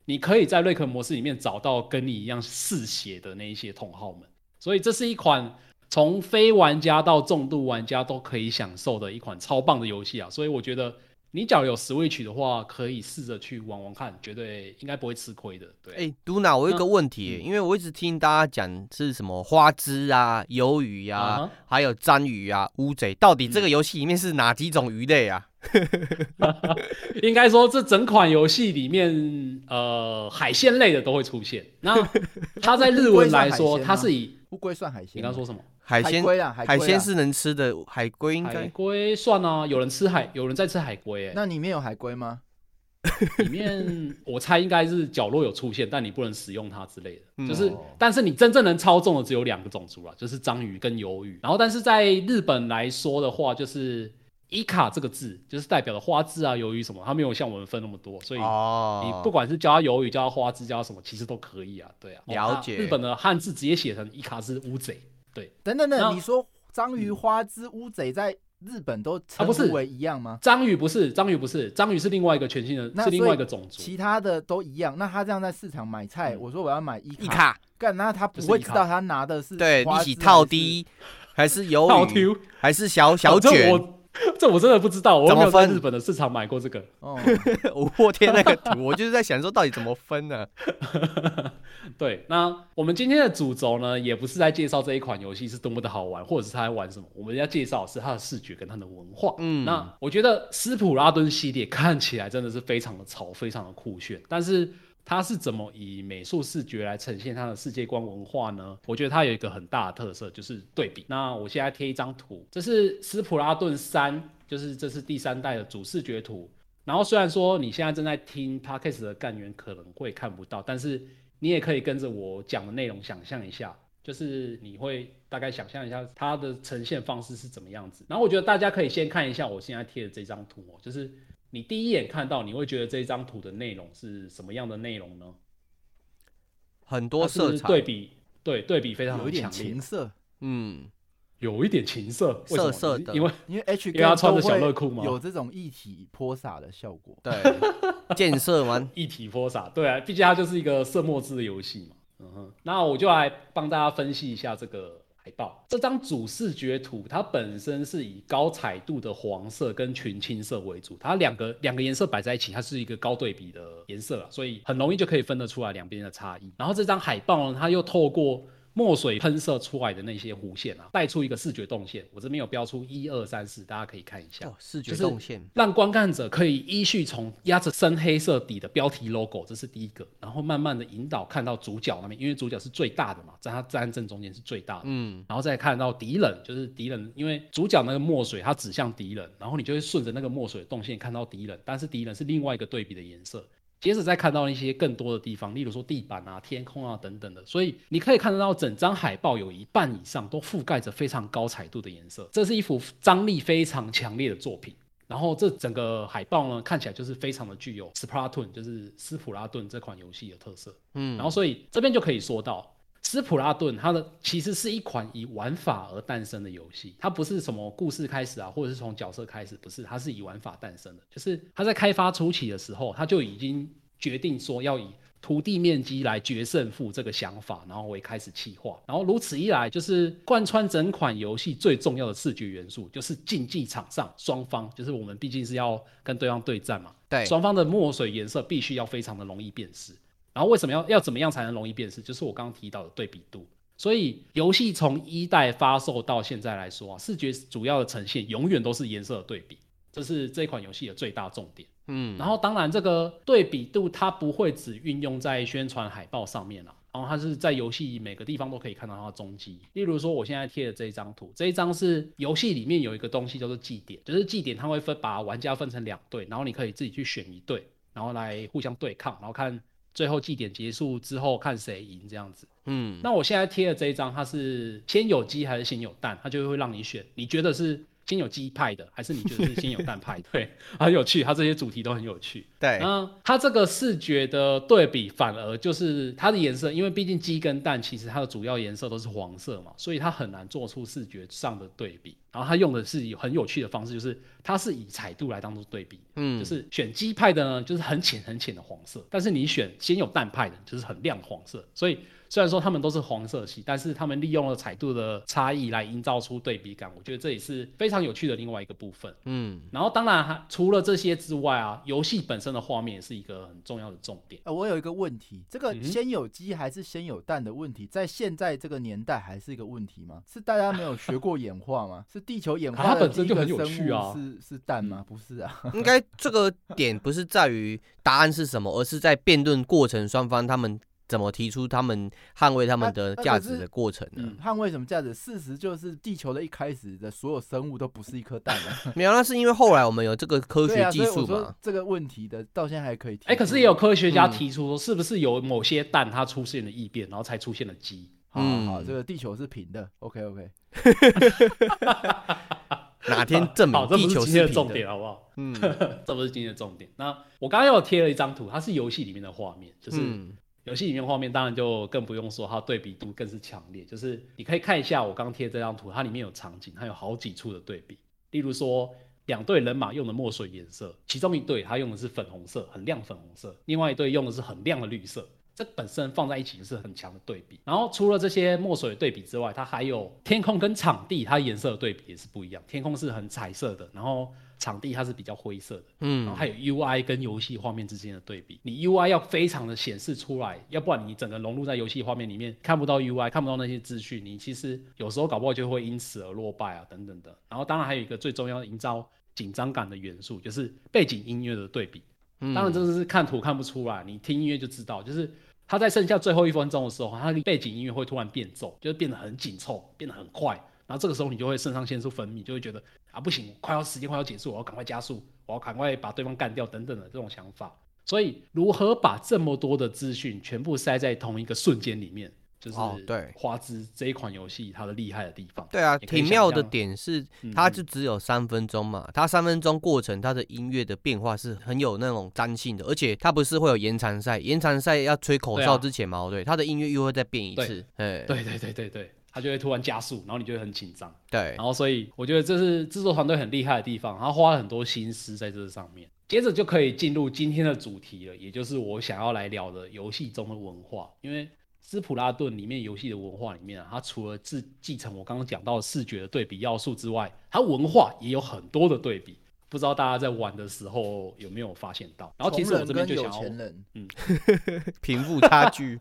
[SPEAKER 2] 你可以在 rank 模式里面找到跟你一样嗜血的那一些同好们。所以这是一款从非玩家到重度玩家都可以享受的一款超棒的游戏啊！所以我觉得你假如有 Switch 的话，可以试着去玩玩看，绝对应该不会吃亏的。对，
[SPEAKER 3] 哎，嘟娜，我有一个问题耶，因为我一直听大家讲是什么花枝啊、鱿鱼
[SPEAKER 2] 啊
[SPEAKER 3] 还有章鱼啊、乌贼，到底这
[SPEAKER 2] 嗯
[SPEAKER 3] 个游戏里面是哪几种鱼类啊？
[SPEAKER 2] 应该说，这整款游戏里面，呃，海鲜类的都会出现。那它在日文来说，它是以
[SPEAKER 1] 乌龟算海鲜？
[SPEAKER 2] 你刚刚说什么？
[SPEAKER 3] 海鲜
[SPEAKER 1] 龟啊，海
[SPEAKER 3] 鲜是能吃的，海龟应
[SPEAKER 2] 海
[SPEAKER 3] 该
[SPEAKER 2] 龟算啊，有人吃海，有人在吃海龟、欸，
[SPEAKER 1] 那里面有海龟吗？
[SPEAKER 2] 里面我猜应该是角落有出现，但你不能使用它之类的。
[SPEAKER 3] 嗯
[SPEAKER 2] 就是
[SPEAKER 1] 哦，
[SPEAKER 2] 但是你真正能操纵的只有两个种族了，就是章鱼跟鱿鱼。然后，但是在日本来说的话，就是伊卡这个字，就是代表的花枝啊、鱿鱼什么，它没有像我们分那么多，所以
[SPEAKER 3] 哦，
[SPEAKER 2] 你不管是叫它鱿鱼、叫它花枝、叫它什么，其实都可以啊。对啊，
[SPEAKER 3] 了解
[SPEAKER 2] 那日本的汉字直接写成伊卡是乌贼。对，
[SPEAKER 1] 等等等，你说章鱼、花枝、乌贼在日本都称
[SPEAKER 2] 啊不是
[SPEAKER 1] 呼为一样吗？
[SPEAKER 2] 章鱼不是，章鱼不是，章鱼是另外一个全新的，
[SPEAKER 1] 那
[SPEAKER 2] 是另外一个种族。
[SPEAKER 1] 其他的都一样。那他这样在市场买菜，
[SPEAKER 2] 嗯
[SPEAKER 1] 我说我要买一
[SPEAKER 3] 一卡，
[SPEAKER 1] 干，那他不会知道他拿的是
[SPEAKER 3] 对，一起套低还是
[SPEAKER 2] 套
[SPEAKER 3] 鱿鱼，还是小小卷？
[SPEAKER 2] 我 这我真的不知道，我没有在日本的市场买过这个。
[SPEAKER 1] 哦，
[SPEAKER 3] 我破天那个图，我就是在想说到底怎么分呢？
[SPEAKER 2] 对，那我们今天的主轴呢，也不是在介绍这一款游戏是多么的好玩，或者是它在玩什么，我们要介绍的是它的视觉跟它的文化。
[SPEAKER 3] 嗯
[SPEAKER 2] 那我觉得斯普拉顿系列看起来真的是非常的潮，非常的酷炫，但是它是怎么以美术视觉来呈现它的世界观文化呢？我觉得它有一个很大的特色，就是对比。那我现在贴一张图，这是斯普拉顿三，就是这是第三代的主视觉图。然后虽然说你现在正在听 podcast 的干员可能会看不到，但是你也可以跟着我讲的内容想象一下，就是你会大概想象一下它的呈现方式是怎么样子。然后我觉得大家可以先看一下我现在贴的这张图哦，就是你第一眼看到，你会觉得这张图的内容是什么样的内容呢？
[SPEAKER 3] 很多色彩，
[SPEAKER 2] 对比，对对比非常
[SPEAKER 1] 有一点
[SPEAKER 2] 的强烈
[SPEAKER 1] 情，色，
[SPEAKER 3] 嗯，
[SPEAKER 2] 有一点情色，
[SPEAKER 3] 色色的
[SPEAKER 2] 因为
[SPEAKER 1] 因为 H
[SPEAKER 2] 因为他穿着
[SPEAKER 1] 都会
[SPEAKER 2] 小乐裤嘛
[SPEAKER 1] 有这种一体泼洒的效果。
[SPEAKER 3] 对，建设完，
[SPEAKER 2] 一体泼洒，对啊，毕竟它就是一个色墨汁的游戏嘛。嗯哼，那我就来帮大家分析一下这个海报。这张主视觉图，它本身是以高彩度的黄色跟群青色为主，它两个两个颜色摆在一起，它是一个高对比的颜色啊，所以很容易就可以分得出来两边的差异。然后这张海报呢，它又透过墨水喷射出来的那些弧线啊，带出一个视觉动线。我这边有标出一二三四，大家可以看一下。
[SPEAKER 3] 哦，视觉动线，
[SPEAKER 2] 让观看者可以依序从压着深黑色底的标题 logo，这是第一个，然后慢慢的引导看到主角那边，因为主角是最大的嘛，在他站正中间是最大的，
[SPEAKER 3] 嗯，
[SPEAKER 2] 然后再看到敌人，就是敌人，因为主角那个墨水它指向敌人，然后你就会顺着那个墨水的动线看到敌人，但是敌人是另外一个对比的颜色。接着再看到一些更多的地方，例如说地板啊、天空啊等等的，所以你可以看得到整张海报有一半以上都覆盖着非常高彩度的颜色，这是一幅张力非常强烈的作品。然后这整个海报呢，看起来就是非常的具有 Splatoon，就是斯普拉顿这款游戏的特色。
[SPEAKER 3] 嗯，
[SPEAKER 2] 然后所以这边就可以说到，斯普拉顿它的其实是一款以玩法而诞生的游戏，它不是什么故事开始啊，或者是从角色开始，不是，它是以玩法诞生的。就是它在开发初期的时候，它就已经决定说要以土地面积来决胜负这个想法，然后为开始企划，然后如此一来，就是贯穿整款游戏最重要的视觉元素，就是竞技场上双方，就是我们毕竟是要跟对方对战嘛，
[SPEAKER 3] 对，
[SPEAKER 2] 双方的墨水颜色必须要非常的容易辨识。然后为什么要要怎么样才能容易辨识？就是我刚刚提到的对比度。所以游戏从一代发售到现在来说啊，视觉主要的呈现永远都是颜色的对比，这是这款游戏的最大重点。
[SPEAKER 3] 嗯，
[SPEAKER 2] 然后当然这个对比度它不会只运用在宣传海报上面了，然后它是在游戏每个地方都可以看到它的踪迹。例如说我现在贴的这一张图，这一张是游戏里面有一个东西叫做祭点，就是祭点它会分把玩家分成两队，然后你可以自己去选一队，然后来互相对抗，然后看最后祭典结束之后看谁赢这样子。
[SPEAKER 3] 嗯，
[SPEAKER 2] 那我现在贴的这一张，它是先有鸡还是先有蛋？它就会让你选，你觉得是先有鸡派的，还是你觉得是 先有蛋派的？对，很有趣，它这些主题都很有趣。
[SPEAKER 3] 对，
[SPEAKER 2] 那它这个视觉的对比，反而就是它的颜色，因为毕竟鸡跟蛋其实它的主要颜色都是黄色嘛，所以它很难做出视觉上的对比。然后它用的是有很有趣的方式，就是它是以彩度来当做对比，
[SPEAKER 3] 嗯，
[SPEAKER 2] 就是选鸡派的呢，就是很浅很浅的黄色，但是你选先有蛋派的，就是很亮黄色，所以。虽然说他们都是黄色系，但是他们利用了彩度的差异来营造出对比感，我觉得这也是非常有趣的另外一个部分。
[SPEAKER 3] 嗯，
[SPEAKER 2] 然后当然除了这些之外啊，游戏本身的画面也是一个很重要的重点。
[SPEAKER 1] 呃，我有一个问题，这个先有鸡还是先有蛋的问题，在现在这个年代还是一个问题吗？是大家没有学过 演化吗？是地球演化的第一个
[SPEAKER 2] 本身就很有
[SPEAKER 1] 生物
[SPEAKER 2] 趣啊
[SPEAKER 1] 是是蛋吗？不是啊，
[SPEAKER 3] 应该这个点不是在于答案是什么，而是在辩论过程双方他们怎么提出他们捍卫他们的价值的过程呢？
[SPEAKER 2] 嗯
[SPEAKER 1] 捍卫什么价值？事实就是地球的一开始的所有生物都不是一颗蛋啊。
[SPEAKER 3] 没有，那是因为后来我们有这个科学技术嘛。
[SPEAKER 1] 说这个问题的到现在还可以提出。
[SPEAKER 2] 哎、可是也有科学家
[SPEAKER 3] 嗯
[SPEAKER 2] 提出说，是不是有某些蛋它出现了异变，然后才出现了鸡？
[SPEAKER 1] 好好好，
[SPEAKER 3] 嗯
[SPEAKER 1] 这个地球是平的。OK OK，
[SPEAKER 3] 哪天证明
[SPEAKER 2] 好，这不
[SPEAKER 3] 地球
[SPEAKER 2] 是今天的
[SPEAKER 3] 平
[SPEAKER 2] 重点，好不好？
[SPEAKER 3] 嗯
[SPEAKER 2] 这不是今天的重点。那我刚刚又贴了一张图，它是游戏里面的画面，就是
[SPEAKER 3] 嗯
[SPEAKER 2] 游戏里面画面，当然就更不用说，它对比度更是强烈。就是你可以看一下我刚贴这张图，它里面有场景，它有好几处的对比。例如说，两队人马用的墨水颜色，其中一队它用的是粉红色，很亮粉红色；另外一队用的是很亮的绿色。这本身放在一起就是很强的对比。然后除了这些墨水的对比之外，它还有天空跟场地，它颜色的对比也是不一样。天空是很彩色的，然后场地它是比较灰色的。嗯然后
[SPEAKER 3] 嗯，
[SPEAKER 2] 还有 UI 跟游戏画面之间的对比，你 UI 要非常的显示出来，要不然你整个融入在游戏画面里面，看不到 UI，看不到那些资讯，你其实有时候搞不好就会因此而落败啊，等等的。然后当然还有一个最重要的营造紧张感的元素，就是背景音乐的对比。
[SPEAKER 3] 嗯
[SPEAKER 2] 当然这个是看图看不出来，你听音乐就知道，就是它在剩下最后一分钟的时候，它的背景音乐会突然变奏，就是变得很紧凑，变得很快。然后这个时候你就会肾上腺素分泌，就会觉得啊不行，快要时间快要结束，我要赶快加速，我要赶快把对方干掉等等的这种想法。所以如何把这么多的资讯全部塞在同一个瞬间里面，就是
[SPEAKER 3] 哦对
[SPEAKER 2] 花枝这一款游戏它的厉害的地方。
[SPEAKER 3] 对啊，挺妙的点是，
[SPEAKER 2] 嗯
[SPEAKER 3] 它就只有三分钟嘛，它三分钟过程，它的音乐的变化是很有那种粘性的，而且它不是会有延长赛，延长赛要吹口哨之前嘛，哦对，它的音乐又会再变一次，哎，
[SPEAKER 2] 对对对对对，它就会突然加速，然后你就会很紧张。
[SPEAKER 3] 对
[SPEAKER 2] 然，后所以我觉得这是制作团队很厉害的地方，他花了很多心思在这上面。接着就可以进入今天的主题了，也就是我想要来聊的游戏中的文化。因为斯普拉顿里面游戏的文化里面啊，它除了自继承我刚刚讲到的视觉的对比要素之外，它文化也有很多的对比。不知道大家在玩的时候有没有发现到？然后其实我这边就想要
[SPEAKER 1] 穷人跟有钱人，
[SPEAKER 3] 贫富差距，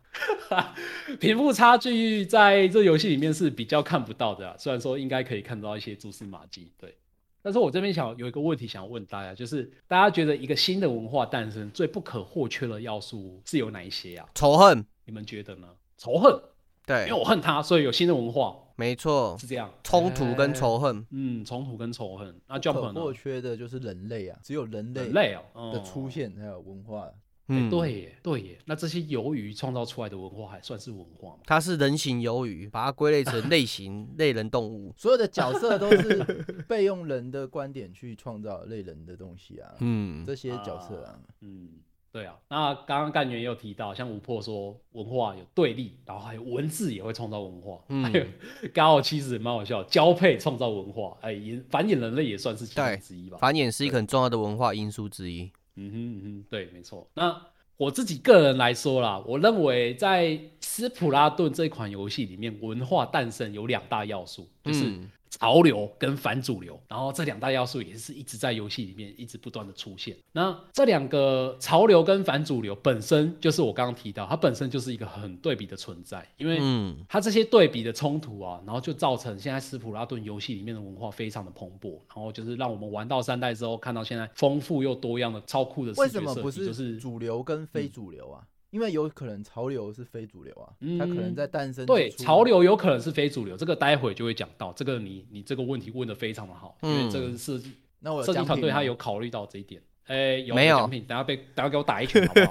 [SPEAKER 2] 贫富差距在这游戏里面是比较看不到的啊，虽然说应该可以看到一些蛛丝马迹，对。但是我这边想有一个问题想要问大家，就是大家觉得一个新的文化诞生最不可或缺的要素是有哪一些啊？
[SPEAKER 3] 仇恨，
[SPEAKER 2] 你们觉得呢？仇恨，
[SPEAKER 3] 对因
[SPEAKER 2] 为，我恨他，所以有新的文化，
[SPEAKER 3] 没错，
[SPEAKER 2] 是这样。
[SPEAKER 3] 冲突跟
[SPEAKER 1] 哎
[SPEAKER 3] 仇恨，
[SPEAKER 2] 嗯，冲突跟仇恨。那
[SPEAKER 1] 不
[SPEAKER 2] Jump
[SPEAKER 1] 可或？缺的就是人类啊，只有人类
[SPEAKER 2] 人类哦
[SPEAKER 1] 的出现才有文化。
[SPEAKER 3] 嗯，，
[SPEAKER 2] 对耶，对耶。那这些鱿鱼创造出来的文化还算是文化吗？
[SPEAKER 3] 它是人形鱿鱼，把它归类成类型 类人动物，
[SPEAKER 1] 所有的角色都是 被用人的观点去创造类人的东西啊，
[SPEAKER 3] 嗯，
[SPEAKER 1] 这些角色啊，
[SPEAKER 2] 嗯，对啊。那刚刚干员也有提到，像吴破说文化有对立，然后还有文字也会创造文化，
[SPEAKER 3] 嗯
[SPEAKER 2] 还有刚好其实蛮好笑，交配创造文化，哎，也繁衍人类也算是其中之一吧。
[SPEAKER 3] 繁衍是一个很重要的文化因素之一，
[SPEAKER 2] 嗯哼嗯哼，对，没错。那我自己个人来说啦，我认为在斯普拉顿这款游戏里面，文化诞生有两大要素，就是
[SPEAKER 3] 嗯
[SPEAKER 2] 潮流跟反主流，然后这两大要素也是一直在游戏里面一直不断的出现。那这两个潮流跟反主流本身就是我刚刚提到，它本身就是一个很对比的存在，因为
[SPEAKER 3] 嗯，
[SPEAKER 2] 它这些对比的冲突啊，然后就造成现在斯普拉顿游戏里面的文化非常的蓬勃，然后就是让我们玩到三代之后，看到现在丰富又多样的超酷的
[SPEAKER 1] 为
[SPEAKER 2] 视觉设计，
[SPEAKER 1] 什么不
[SPEAKER 2] 就是
[SPEAKER 1] 主流跟非主流啊？因为有可能潮流是非主流啊，
[SPEAKER 2] 嗯
[SPEAKER 1] 它可能在诞生
[SPEAKER 2] 对，潮流有可能是非主流，这个待会就会讲到。这个你你这个问题问的非常的好，因为
[SPEAKER 3] 嗯
[SPEAKER 2] 这个设计
[SPEAKER 1] 那我有
[SPEAKER 2] 设计
[SPEAKER 1] 奖品吗
[SPEAKER 2] 团队他有考虑到这一点。哎，有
[SPEAKER 3] 没有
[SPEAKER 2] 奖品，等下被等下给我打一拳好不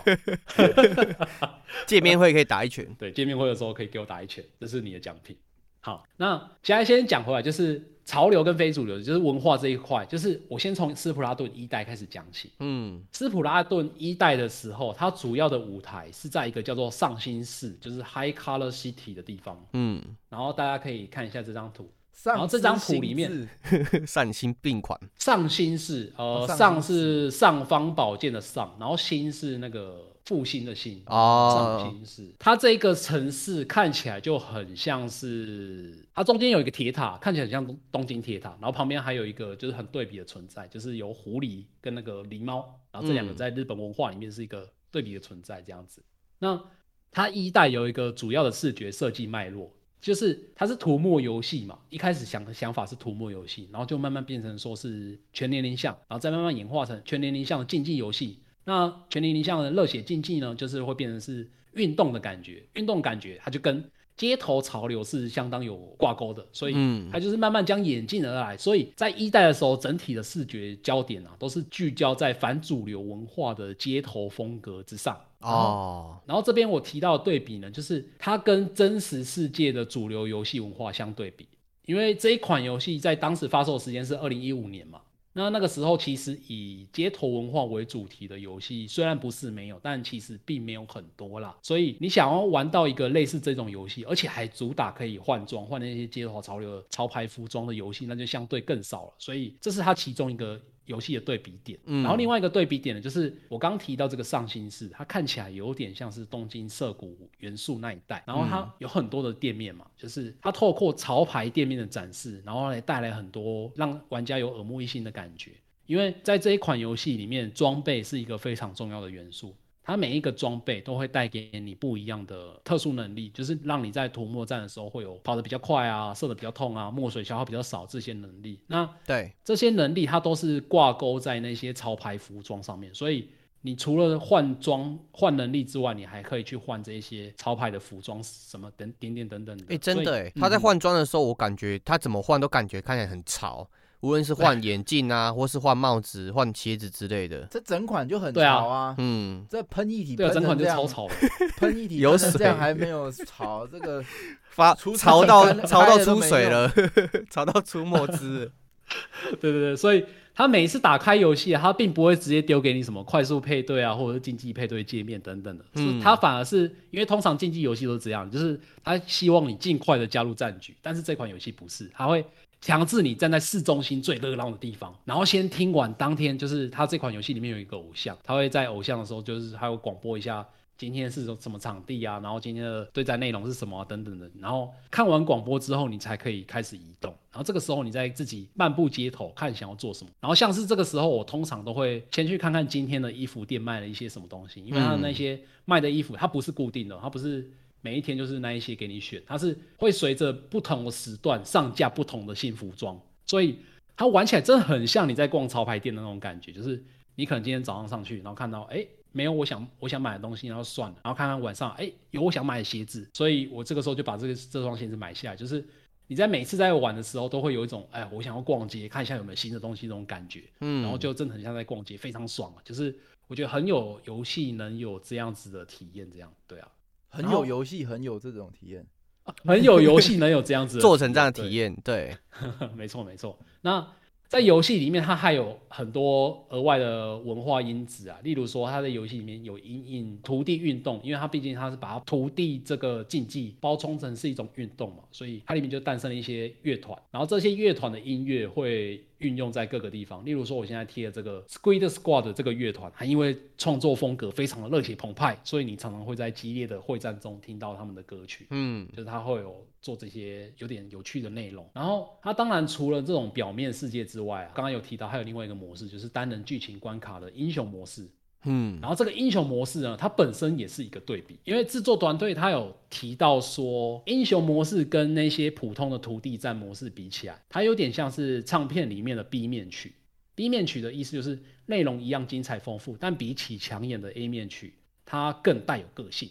[SPEAKER 2] 好？
[SPEAKER 3] 见面会可以打一拳。
[SPEAKER 2] 对，见面会的时候可以给我打一拳，这是你的奖品。好，那现在先讲回来，就是潮流跟非主流，就是文化这一块，就是我先从斯普拉顿一代开始讲起。
[SPEAKER 3] 嗯
[SPEAKER 2] 斯普拉顿一代的时候，它主要的舞台是在一个叫做上新市，就是 High Color City 的地方。
[SPEAKER 3] 嗯，
[SPEAKER 2] 然后大家可以看一下这张图，
[SPEAKER 1] 上
[SPEAKER 2] 然后这张图里面
[SPEAKER 1] 上心
[SPEAKER 3] 善心并款。
[SPEAKER 2] 上新是呃
[SPEAKER 1] 哦上
[SPEAKER 2] 是尚方宝剑的上，然后新是那个复兴的兴
[SPEAKER 3] 哦
[SPEAKER 2] 上新市。它这个城市看起来就很像是，它中间有一个铁塔，看起来很像东东京铁塔，然后旁边还有一个就是很对比的存在，就是有狐狸跟那个狸猫，然后这两个
[SPEAKER 3] 嗯
[SPEAKER 2] 在日本文化里面是一个对比的存在，这样子。那它一代有一个主要的视觉设计脉络，就是它是涂抹游戏嘛，一开始想的想法是涂抹游戏，然后就慢慢变成说是全年龄向，然后再慢慢演化成全年龄向的竞技游戏。那全年龄向的热血竞技呢，就是会变成是运动的感觉，运动感觉它就跟街头潮流是相当有挂钩的，所以
[SPEAKER 3] 嗯
[SPEAKER 2] 它就是慢慢将演进而来。所以在一代的时候，整体的视觉焦点啊，都是聚焦在反主流文化的街头风格之上。
[SPEAKER 3] 哦，
[SPEAKER 2] 然后这边我提到的对比呢，就是它跟真实世界的主流游戏文化相对比，因为这一款游戏在当时发售时间是二零一五年嘛，那那个时候其实以街头文化为主题的游戏虽然不是没有，但其实并没有很多啦。所以你想要玩到一个类似这种游戏，而且还主打可以换装、换那些街头潮流的潮牌服装的游戏，那就相对更少了。所以这是它其中一个游戏的对比点。
[SPEAKER 3] 嗯
[SPEAKER 2] 然后另外一个对比点呢，就是我刚提到这个上新市，它看起来有点像是东京涩谷元素那一带，然后它有很多的店面嘛，就是它透过潮牌店面的展示，然后来带来很多让玩家有耳目一新的感觉。因为在这一款游戏里面，装备是一个非常重要的元素。它每一个装备都会带给你不一样的特殊能力，就是让你在涂抹战的时候会有跑得比较快啊，射得比较痛啊，墨水消耗比较少这些能力。那
[SPEAKER 3] 对，
[SPEAKER 2] 这些能力它都是挂钩在那些潮牌服装上面，所以你除了换装换能力之外，你还可以去换这些潮牌的服装什么等点点等等的。
[SPEAKER 3] 哎，真的哎，他在
[SPEAKER 2] 嗯
[SPEAKER 3] 换装的时候，我感觉他怎么换都感觉看起来很潮，无论是换眼镜啊，或是换帽子、换鞋子之类的。
[SPEAKER 1] 这整款就很潮啊，
[SPEAKER 3] 嗯，
[SPEAKER 1] 这喷一体
[SPEAKER 2] 对啊，整款就超潮的。
[SPEAKER 1] 喷一体
[SPEAKER 3] 有
[SPEAKER 1] 喷成这样还没有潮，这个
[SPEAKER 3] 发
[SPEAKER 1] 出
[SPEAKER 3] 潮到潮到出水了，潮到出墨汁了。
[SPEAKER 2] 对对对，所以他每一次打开游戏啊，他并不会直接丢给你什么快速配对啊，或者是竞技配对界面等等的，
[SPEAKER 3] 嗯
[SPEAKER 2] 他反而是因为通常竞技游戏都是这样，就是他希望你尽快的加入战局，但是这款游戏不是，他会强制你站在市中心最热闹的地方，然后先听完当天就是他这款游戏里面有一个偶像，他会在偶像的时候就是还有广播一下。今天是什么场地啊？然后今天的对战内容是什么、等等的。然后看完广播之后，你才可以开始移动。然后这个时候你再自己漫步街头，看想要做什么。然后像是这个时候，我通常都会先去看看今天的衣服店卖了一些什么东西，因为它的那些卖的衣服它不是固定的，它不是每一天就是那一些给你选，它是会随着不同的时段上架不同的新服装，所以它玩起来真的很像你在逛潮牌店的那种感觉，就是你可能今天早上上去，然后看到哎。诶没有我想我想买的东西，然后算了，然后看看晚上，哎，有我想买的鞋子，所以我这个时候就把这个这双鞋子买下来。就是你在每次在玩的时候，都会有一种，哎，我想要逛街，看一下有没有新的东西这种感觉，
[SPEAKER 3] 嗯，
[SPEAKER 2] 然后就真的很像在逛街，非常爽啊！就是我觉得很有游戏能有这样子的体验，这样对啊，
[SPEAKER 1] 很有游戏，很有这种体验。
[SPEAKER 2] 很有游戏能有这样子
[SPEAKER 3] 做成这样的
[SPEAKER 2] 对
[SPEAKER 3] 体验，对，
[SPEAKER 2] 没错没错。那在游戏里面，它还有很多额外的文化因子啊，例如说，它在游戏里面有阴影土地运动，因为它毕竟它是把它土地这个竞技包装成是一种运动嘛，所以它里面就诞生了一些乐团，然后这些乐团的音乐会运用在各个地方。例如说，我现在贴的这个 Squid Squad 这个乐团，还因为创作风格非常的热血澎湃，所以你常常会在激烈的会战中听到他们的歌曲。
[SPEAKER 3] 嗯，
[SPEAKER 2] 就是他会有做这些有点有趣的内容。然后他当然除了这种表面世界之外啊，刚刚有提到还有另外一个模式，就是单人剧情关卡的英雄模式。
[SPEAKER 3] 嗯，
[SPEAKER 2] 然后这个英雄模式呢，它本身也是一个对比，因为制作团队他有提到说，英雄模式跟那些普通的土地战模式比起来，它有点像是唱片里面的 B 面曲。B 面曲的意思就是内容一样精彩丰富，但比起抢眼的 A 面曲，它更带有个性。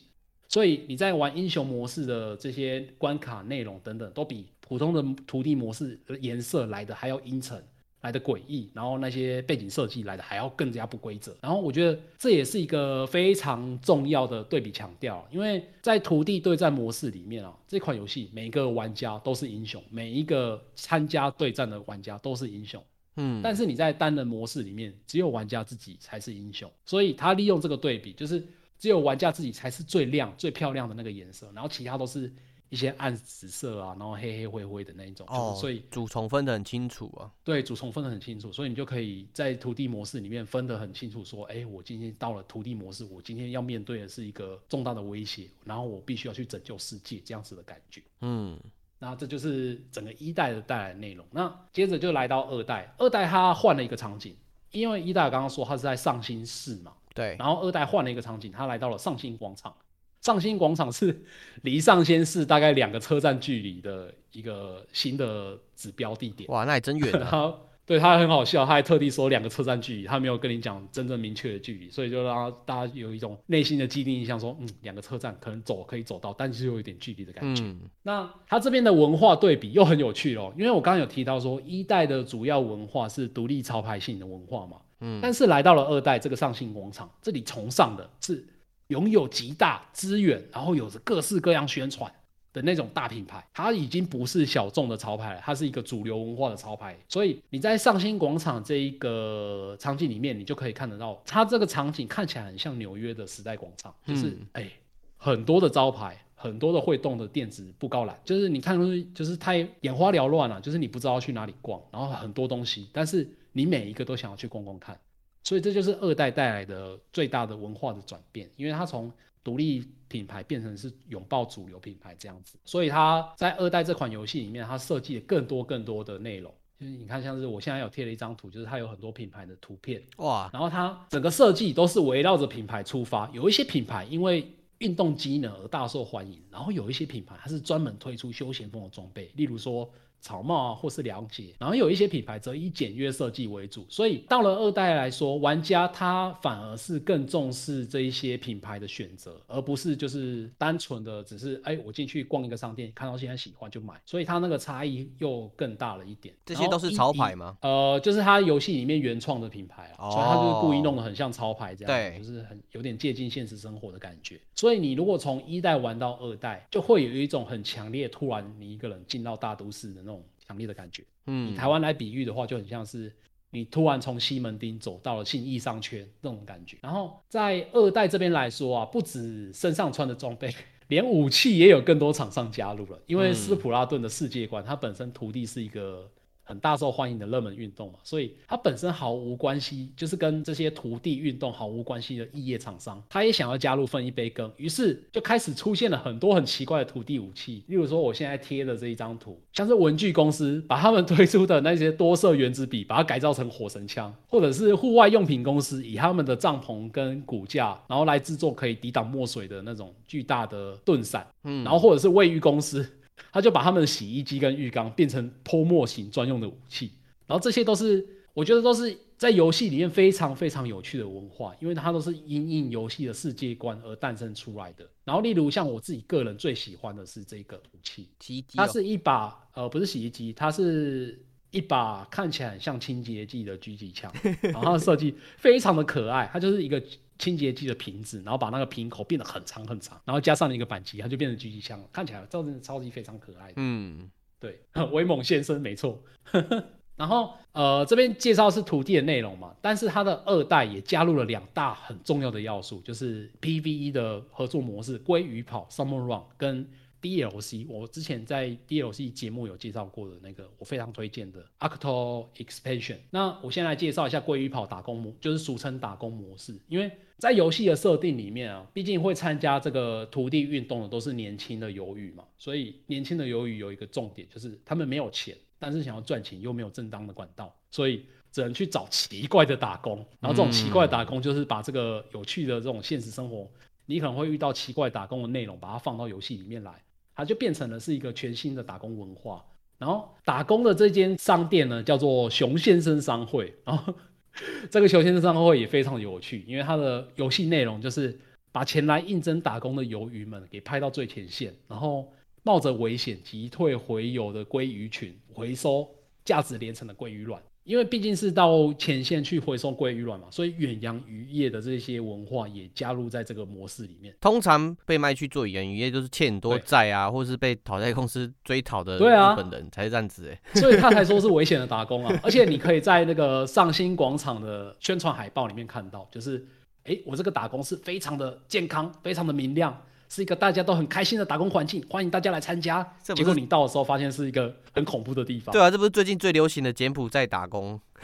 [SPEAKER 2] 所以你在玩英雄模式的这些关卡内容等等，都比普通的土地模式颜色来的还要阴沉。来的诡异，然后那些背景设计来的还要更加不规则，然后我觉得这也是一个非常重要的对比强调，因为在土地对战模式里面啊，这款游戏每一个玩家都是英雄，每一个参加对战的玩家都是英雄，
[SPEAKER 3] 嗯，
[SPEAKER 2] 但是你在单人模式里面，只有玩家自己才是英雄，所以他利用这个对比，就是只有玩家自己才是最亮、最漂亮的那个颜色，然后其他都是。一些暗紫色啊，然后黑黑灰灰的那一种，
[SPEAKER 3] 哦，
[SPEAKER 2] 所以
[SPEAKER 3] 主从分得很清楚啊。
[SPEAKER 2] 对，主从分得很清楚，所以你就可以在土地模式里面分得很清楚，说，哎，我今天到了土地模式，我今天要面对的是一个重大的威胁，然后我必须要去拯救世界，这样子的感觉。
[SPEAKER 3] 嗯，
[SPEAKER 2] 那这就是整个一代的带来的内容。那接着就来到二代，二代它换了一个场景，因为一代刚刚说它是在上新市嘛，
[SPEAKER 3] 对，
[SPEAKER 2] 然后二代换了一个场景，它来到了上新广场。上新广场是离上仙市大概两个车站距离的一个新的指标地点。
[SPEAKER 3] 哇，那也真远啊！
[SPEAKER 2] 他对他很好笑，他还特地说两个车站距离，他没有跟你讲真正明确的距离，所以就让大家有一种内心的既定印象，说嗯，两个车站可能走可以走到，但是又有一点距离的感觉。
[SPEAKER 3] 嗯，
[SPEAKER 2] 那他这边的文化对比又很有趣哦，因为我刚刚有提到说一代的主要文化是独立潮牌性的文化嘛，
[SPEAKER 3] 嗯，
[SPEAKER 2] 但是来到了二代这个上新广场，这里崇尚的是。拥有极大资源，然后有着各式各样宣传的那种大品牌，它已经不是小众的潮牌了，它是一个主流文化的潮牌。所以你在上新广场这一个场景里面，你就可以看得到，它这个场景看起来很像纽约的时代广场，就是哎很多的招牌，很多的会动的电子布告栏，就是你看东西就是太眼花缭乱了，就是你不知道去哪里逛，然后很多东西，但是你每一个都想要去逛逛看。所以这就是二代带来的最大的文化的转变，因为它从独立品牌变成是拥抱主流品牌这样子。所以它在二代这款游戏里面，它设计了更多更多的内容。就是你看，像是我现在有贴了一张图，就是它有很多品牌的图片哇，然后它整个设计都是围绕着品牌出发。有一些品牌因为运动机能而大受欢迎，然后有一些品牌它是专门推出休闲风的装备，例如说。草帽啊，或是凉鞋，然后有一些品牌则以简约设计为主，所以到了二代来说，玩家他反而是更重视这一些品牌的选择，而不是就是单纯的只是哎，我进去逛一个商店，看到现在喜欢就买，所以它那个差异又更大了一点。
[SPEAKER 3] 这些都是潮牌吗？
[SPEAKER 2] 呃，就是它游戏里面原创的品牌啊，所以它就是故意弄得很像潮牌这样，对，就是很有点接近现实生活的感觉。所以你如果从一代玩到二代，就会有一种很强烈，突然你一个人进到大都市的那种。强烈的感觉，嗯，以台湾来比喻的话，就很像是你突然从西门町走到了信义商圈那种感觉。然后在二代这边来说啊，不止身上穿的装备，连武器也有更多厂商加入了。因为斯普拉顿的世界观，它本身土地是一个。很大受欢迎的热门运动嘛，所以它本身毫无关系，就是跟这些徒弟运动毫无关系的异业厂商，他也想要加入分一杯羹，于是就开始出现了很多很奇怪的土地武器，例如说我现在贴的这一张图，像是文具公司把他们推出的那些多色原子笔，把它改造成火神枪，或者是户外用品公司以他们的帐篷跟骨架，然后来制作可以抵挡墨水的那种巨大的盾伞，嗯，然后或者是卫浴公司。他就把他们的洗衣机跟浴缸变成泼墨型专用的武器，然后这些都是我觉得都是在游戏里面非常非常有趣的文化，因为它都是因应游戏的世界观而诞生出来的。然后例如像我自己个人最喜欢的是这个武器，
[SPEAKER 3] 洗衣机，
[SPEAKER 2] 它是一把呃不是洗衣机，它是一把看起来很像清洁剂的狙击枪，然后它的设计非常的可爱，它就是一个。清洁剂的瓶子，然后把那个瓶口变得很长很长，然后加上了一个扳机，它就变成狙击枪了，看起来真的超级非常可爱。嗯，对，威猛先生，没错。然后呃，这边介绍是土地的内容嘛，但是它的二代也加入了两大很重要的要素，就是 PVE 的合作模式——鲑鱼跑 （Summer Run） 跟 DLC，我之前在 DLC 节目有介绍过的那个，我非常推荐的 Octo Expansion。那我先来介绍一下鲑鱼跑打工模，就是俗称打工模式。因为在游戏的设定里面啊，毕竟会参加这个土地运动的都是年轻的鱿鱼嘛，所以年轻的鱿鱼有一个重点，就是他们没有钱，但是想要赚钱又没有正当的管道，所以只能去找奇怪的打工。然后这种奇怪的打工就是把这个有趣的这种现实生活。你可能会遇到奇怪打工的内容，把它放到游戏里面来，它就变成了是一个全新的打工文化。然后打工的这间商店呢，叫做熊先生商会。然后这个熊先生商会也非常有趣，因为它的游戏内容就是把前来应征打工的鱿鱼们给拍到最前线，然后冒着危险击退回游的鲑鱼群，回收价值连城的鲑鱼卵。因为毕竟是到前线去回收鲑鱼卵嘛，所以远洋渔业的这些文化也加入在这个模式里面。
[SPEAKER 3] 通常被卖去做远洋渔业，都是欠很多债啊，或是被讨债公司追讨的
[SPEAKER 2] 日
[SPEAKER 3] 本人才是这样子哎。
[SPEAKER 2] 所以他才说是危险的打工啊！而且你可以在那个上新广场的宣传海报里面看到，就是哎，我这个打工是非常的健康，非常的明亮。是一个大家都很开心的打工环境，欢迎大家来参加。结果你到的时候，发现是一个很恐怖的地方。
[SPEAKER 3] 对啊，这不是最近最流行的柬埔寨打工？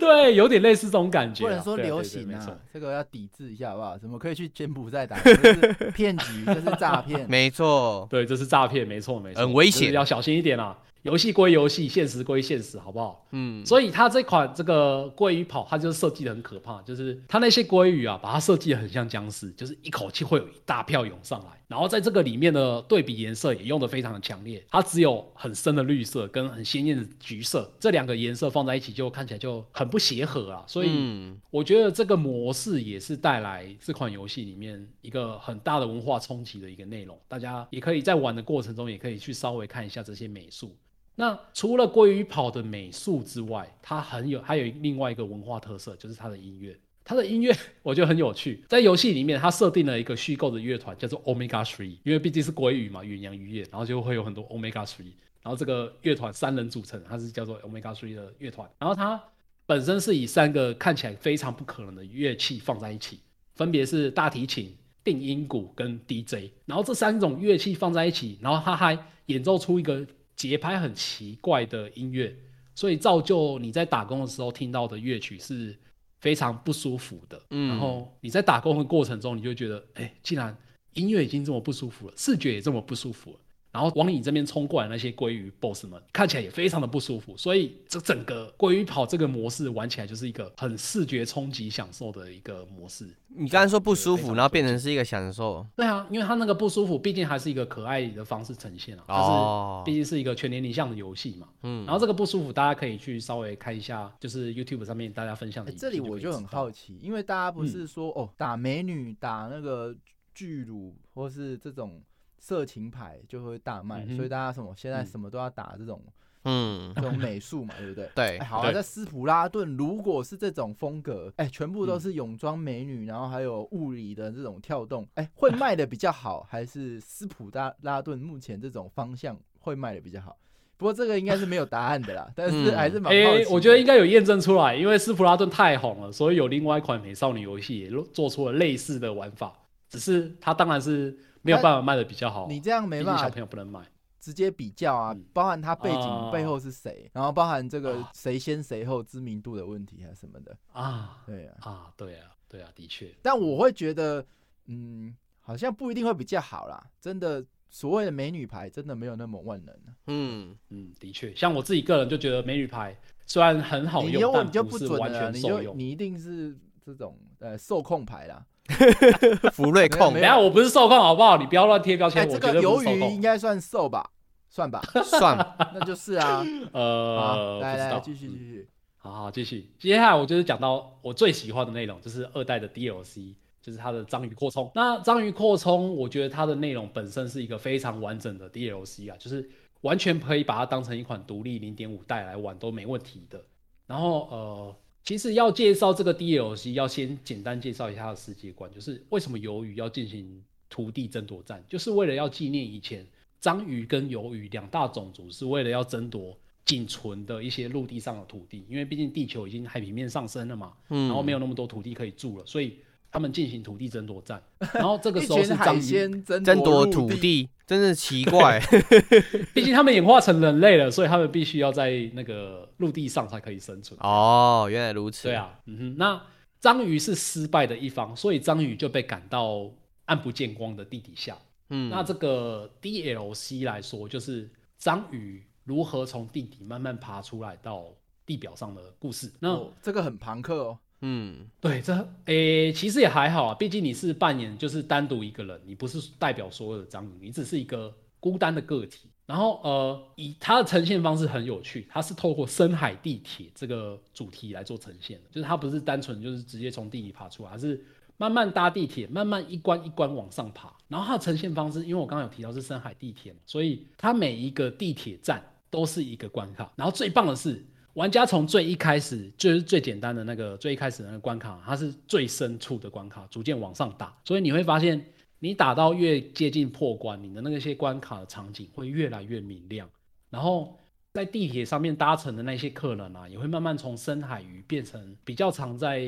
[SPEAKER 2] 对，有点类似这种感觉。
[SPEAKER 1] 不能说流行啊，这个要抵制一下好不好？怎么可以去柬埔寨打？这是骗局，这是诈骗。
[SPEAKER 3] 没错，
[SPEAKER 2] 对，这是诈骗，没错，没错，
[SPEAKER 3] 很危险，
[SPEAKER 2] 要小心一点啊。游戏归游戏，现实归现实，好不好？嗯，所以它这款这个鲑鱼跑，它就是设计的很可怕，就是它那些鲑鱼啊，把它设计的很像僵尸，就是一口气会有一大票涌上来。然后在这个里面的对比颜色也用的非常的强烈，它只有很深的绿色跟很鲜艳的橘色，这两个颜色放在一起就看起来就很不协和啊。所以我觉得这个模式也是带来这款游戏里面一个很大的文化冲击的一个内容。大家也可以在玩的过程中，也可以去稍微看一下这些美术。那除了鲑鱼跑的美术之外，它很有还有另外一个文化特色，就是它的音乐。它的音乐我觉得很有趣，在游戏里面，它设定了一个虚构的乐团，叫做 Omega Three，因为毕竟是鲑鱼嘛，远洋渔业，然后就会有很多 Omega Three，然后这个乐团三人组成，它是叫做 Omega Three 的乐团。然后它本身是以三个看起来非常不可能的乐器放在一起，分别是大提琴、定音鼓跟 DJ，然后这三种乐器放在一起，然后它还演奏出一个。节拍很奇怪的音乐，所以造就你在打工的时候听到的乐曲是非常不舒服的。嗯，然后你在打工的过程中，你就觉得，哎，既然音乐已经这么不舒服了，视觉也这么不舒服了。然后往你这边冲过来那些鲑鱼 boss 们，看起来也非常的不舒服，所以这整个鲑鱼跑这个模式玩起来就是一个很视觉冲击享受的一个模式。
[SPEAKER 3] 你刚才说不舒服，然后变成是一个享受。
[SPEAKER 2] 对啊，因为它那个不舒服，毕竟还是一个可爱的方式呈现啊，就是毕竟是一个全年龄向的游戏嘛。嗯。然后这个不舒服，大家可以去稍微看一下，就是 YouTube 上面大家分享的。
[SPEAKER 1] 这里我就很好奇，因为大家不是说哦打美女打那个巨乳或是这种。色情牌就会大卖，所以大家什么现在什么都要打这种，嗯，这种美术嘛，对不对？
[SPEAKER 3] 对。
[SPEAKER 1] 好啊，在斯普拉顿，如果是这种风格，哎，全部都是泳装美女，然后还有物理的这种跳动，哎，会卖的比较好，还是斯普拉拉顿目前这种方向会卖的比较好？不过这个应该是没有答案的啦，但是还是蛮好奇。
[SPEAKER 2] 我觉得应该有验证出来，因为斯普拉顿太红了，所以有另外一款美少女游戏也做出了类似的玩法，只是它当然是。没有办法卖的比较好，
[SPEAKER 1] 你这样没办法，
[SPEAKER 2] 小朋友不能买，
[SPEAKER 1] 直接比较啊，包含他背景背后是谁，然后包含这个谁先谁后知名度的问题啊什么的。啊，对啊，
[SPEAKER 2] 啊对啊，对啊，的确，
[SPEAKER 1] 但我会觉得，嗯，好像不一定会比较好啦，真的，所谓的美女牌真的没有那么万能，
[SPEAKER 2] 嗯。嗯，的确，像我自己个人就觉得美女牌虽然很好用，但不是完全受用，
[SPEAKER 1] 你一定是这种呃受控牌啦。
[SPEAKER 3] 福瑞控，等
[SPEAKER 2] 下我不是受控好不好？你不要乱贴标签。
[SPEAKER 1] 这个鱿鱼应该算瘦吧？算吧，
[SPEAKER 3] 算，
[SPEAKER 1] 那就是啊。呃，来来继续继续，
[SPEAKER 2] 好好继续。接下来我就是讲到我最喜欢的内容，就是二代的 DLC，就是它的章鱼扩充。那章鱼扩充，我觉得它的内容本身是一个非常完整的 DLC 啊，就是完全可以把它当成一款独立零点五代来玩都没问题的。然后呃。其实要介绍这个 DLC，要先简单介绍一下它的世界观，就是为什么鱿鱼要进行土地争夺战，就是为了要纪念以前章鱼跟鱿鱼两大种族是为了要争夺仅存的一些陆地上的土地，因为毕竟地球已经海平面上升了嘛，嗯。然后没有那么多土地可以住了，所以他们进行土地争夺战，然后这个时候是
[SPEAKER 1] 海
[SPEAKER 2] 章鱼，
[SPEAKER 1] 争
[SPEAKER 3] 夺，土地，真是奇怪。
[SPEAKER 2] 毕竟他们演化成人类了，所以他们必须要在那个陆地上才可以生存。
[SPEAKER 3] 哦，原来如此。
[SPEAKER 2] 对，啊，嗯哼，那章鱼是失败的一方，所以章鱼就被赶到暗不见光的地底下。
[SPEAKER 3] 嗯，
[SPEAKER 2] 那这个 DLC 来说，就是章鱼如何从地底慢慢爬出来到地表上的故事。那、
[SPEAKER 1] 哦这个很朋克哦。
[SPEAKER 3] 嗯，
[SPEAKER 2] 对这诶、其实也还好啊，毕竟你是扮演就是单独一个人，你不是代表所有的章鱼，你只是一个孤单的个体。然后呃，以它的呈现方式很有趣，它是透过深海地铁这个主题来做呈现的，就是它不是单纯就是直接从地底爬出来，而是慢慢搭地铁，慢慢一关一关往上爬。然后它的呈现方式，因为我刚刚有提到是深海地铁嘛，所以它每一个地铁站都是一个关卡。然后最棒的是，玩家从最一开始就是最简单的那个最一开始的那个关卡，它是最深处的关卡，逐渐往上打，所以你会发现，你打到越接近破关，你的那些关卡的场景会越来越明亮，然后。在地铁上面搭乘的那些客人啊，也会慢慢从深海鱼变成比较常在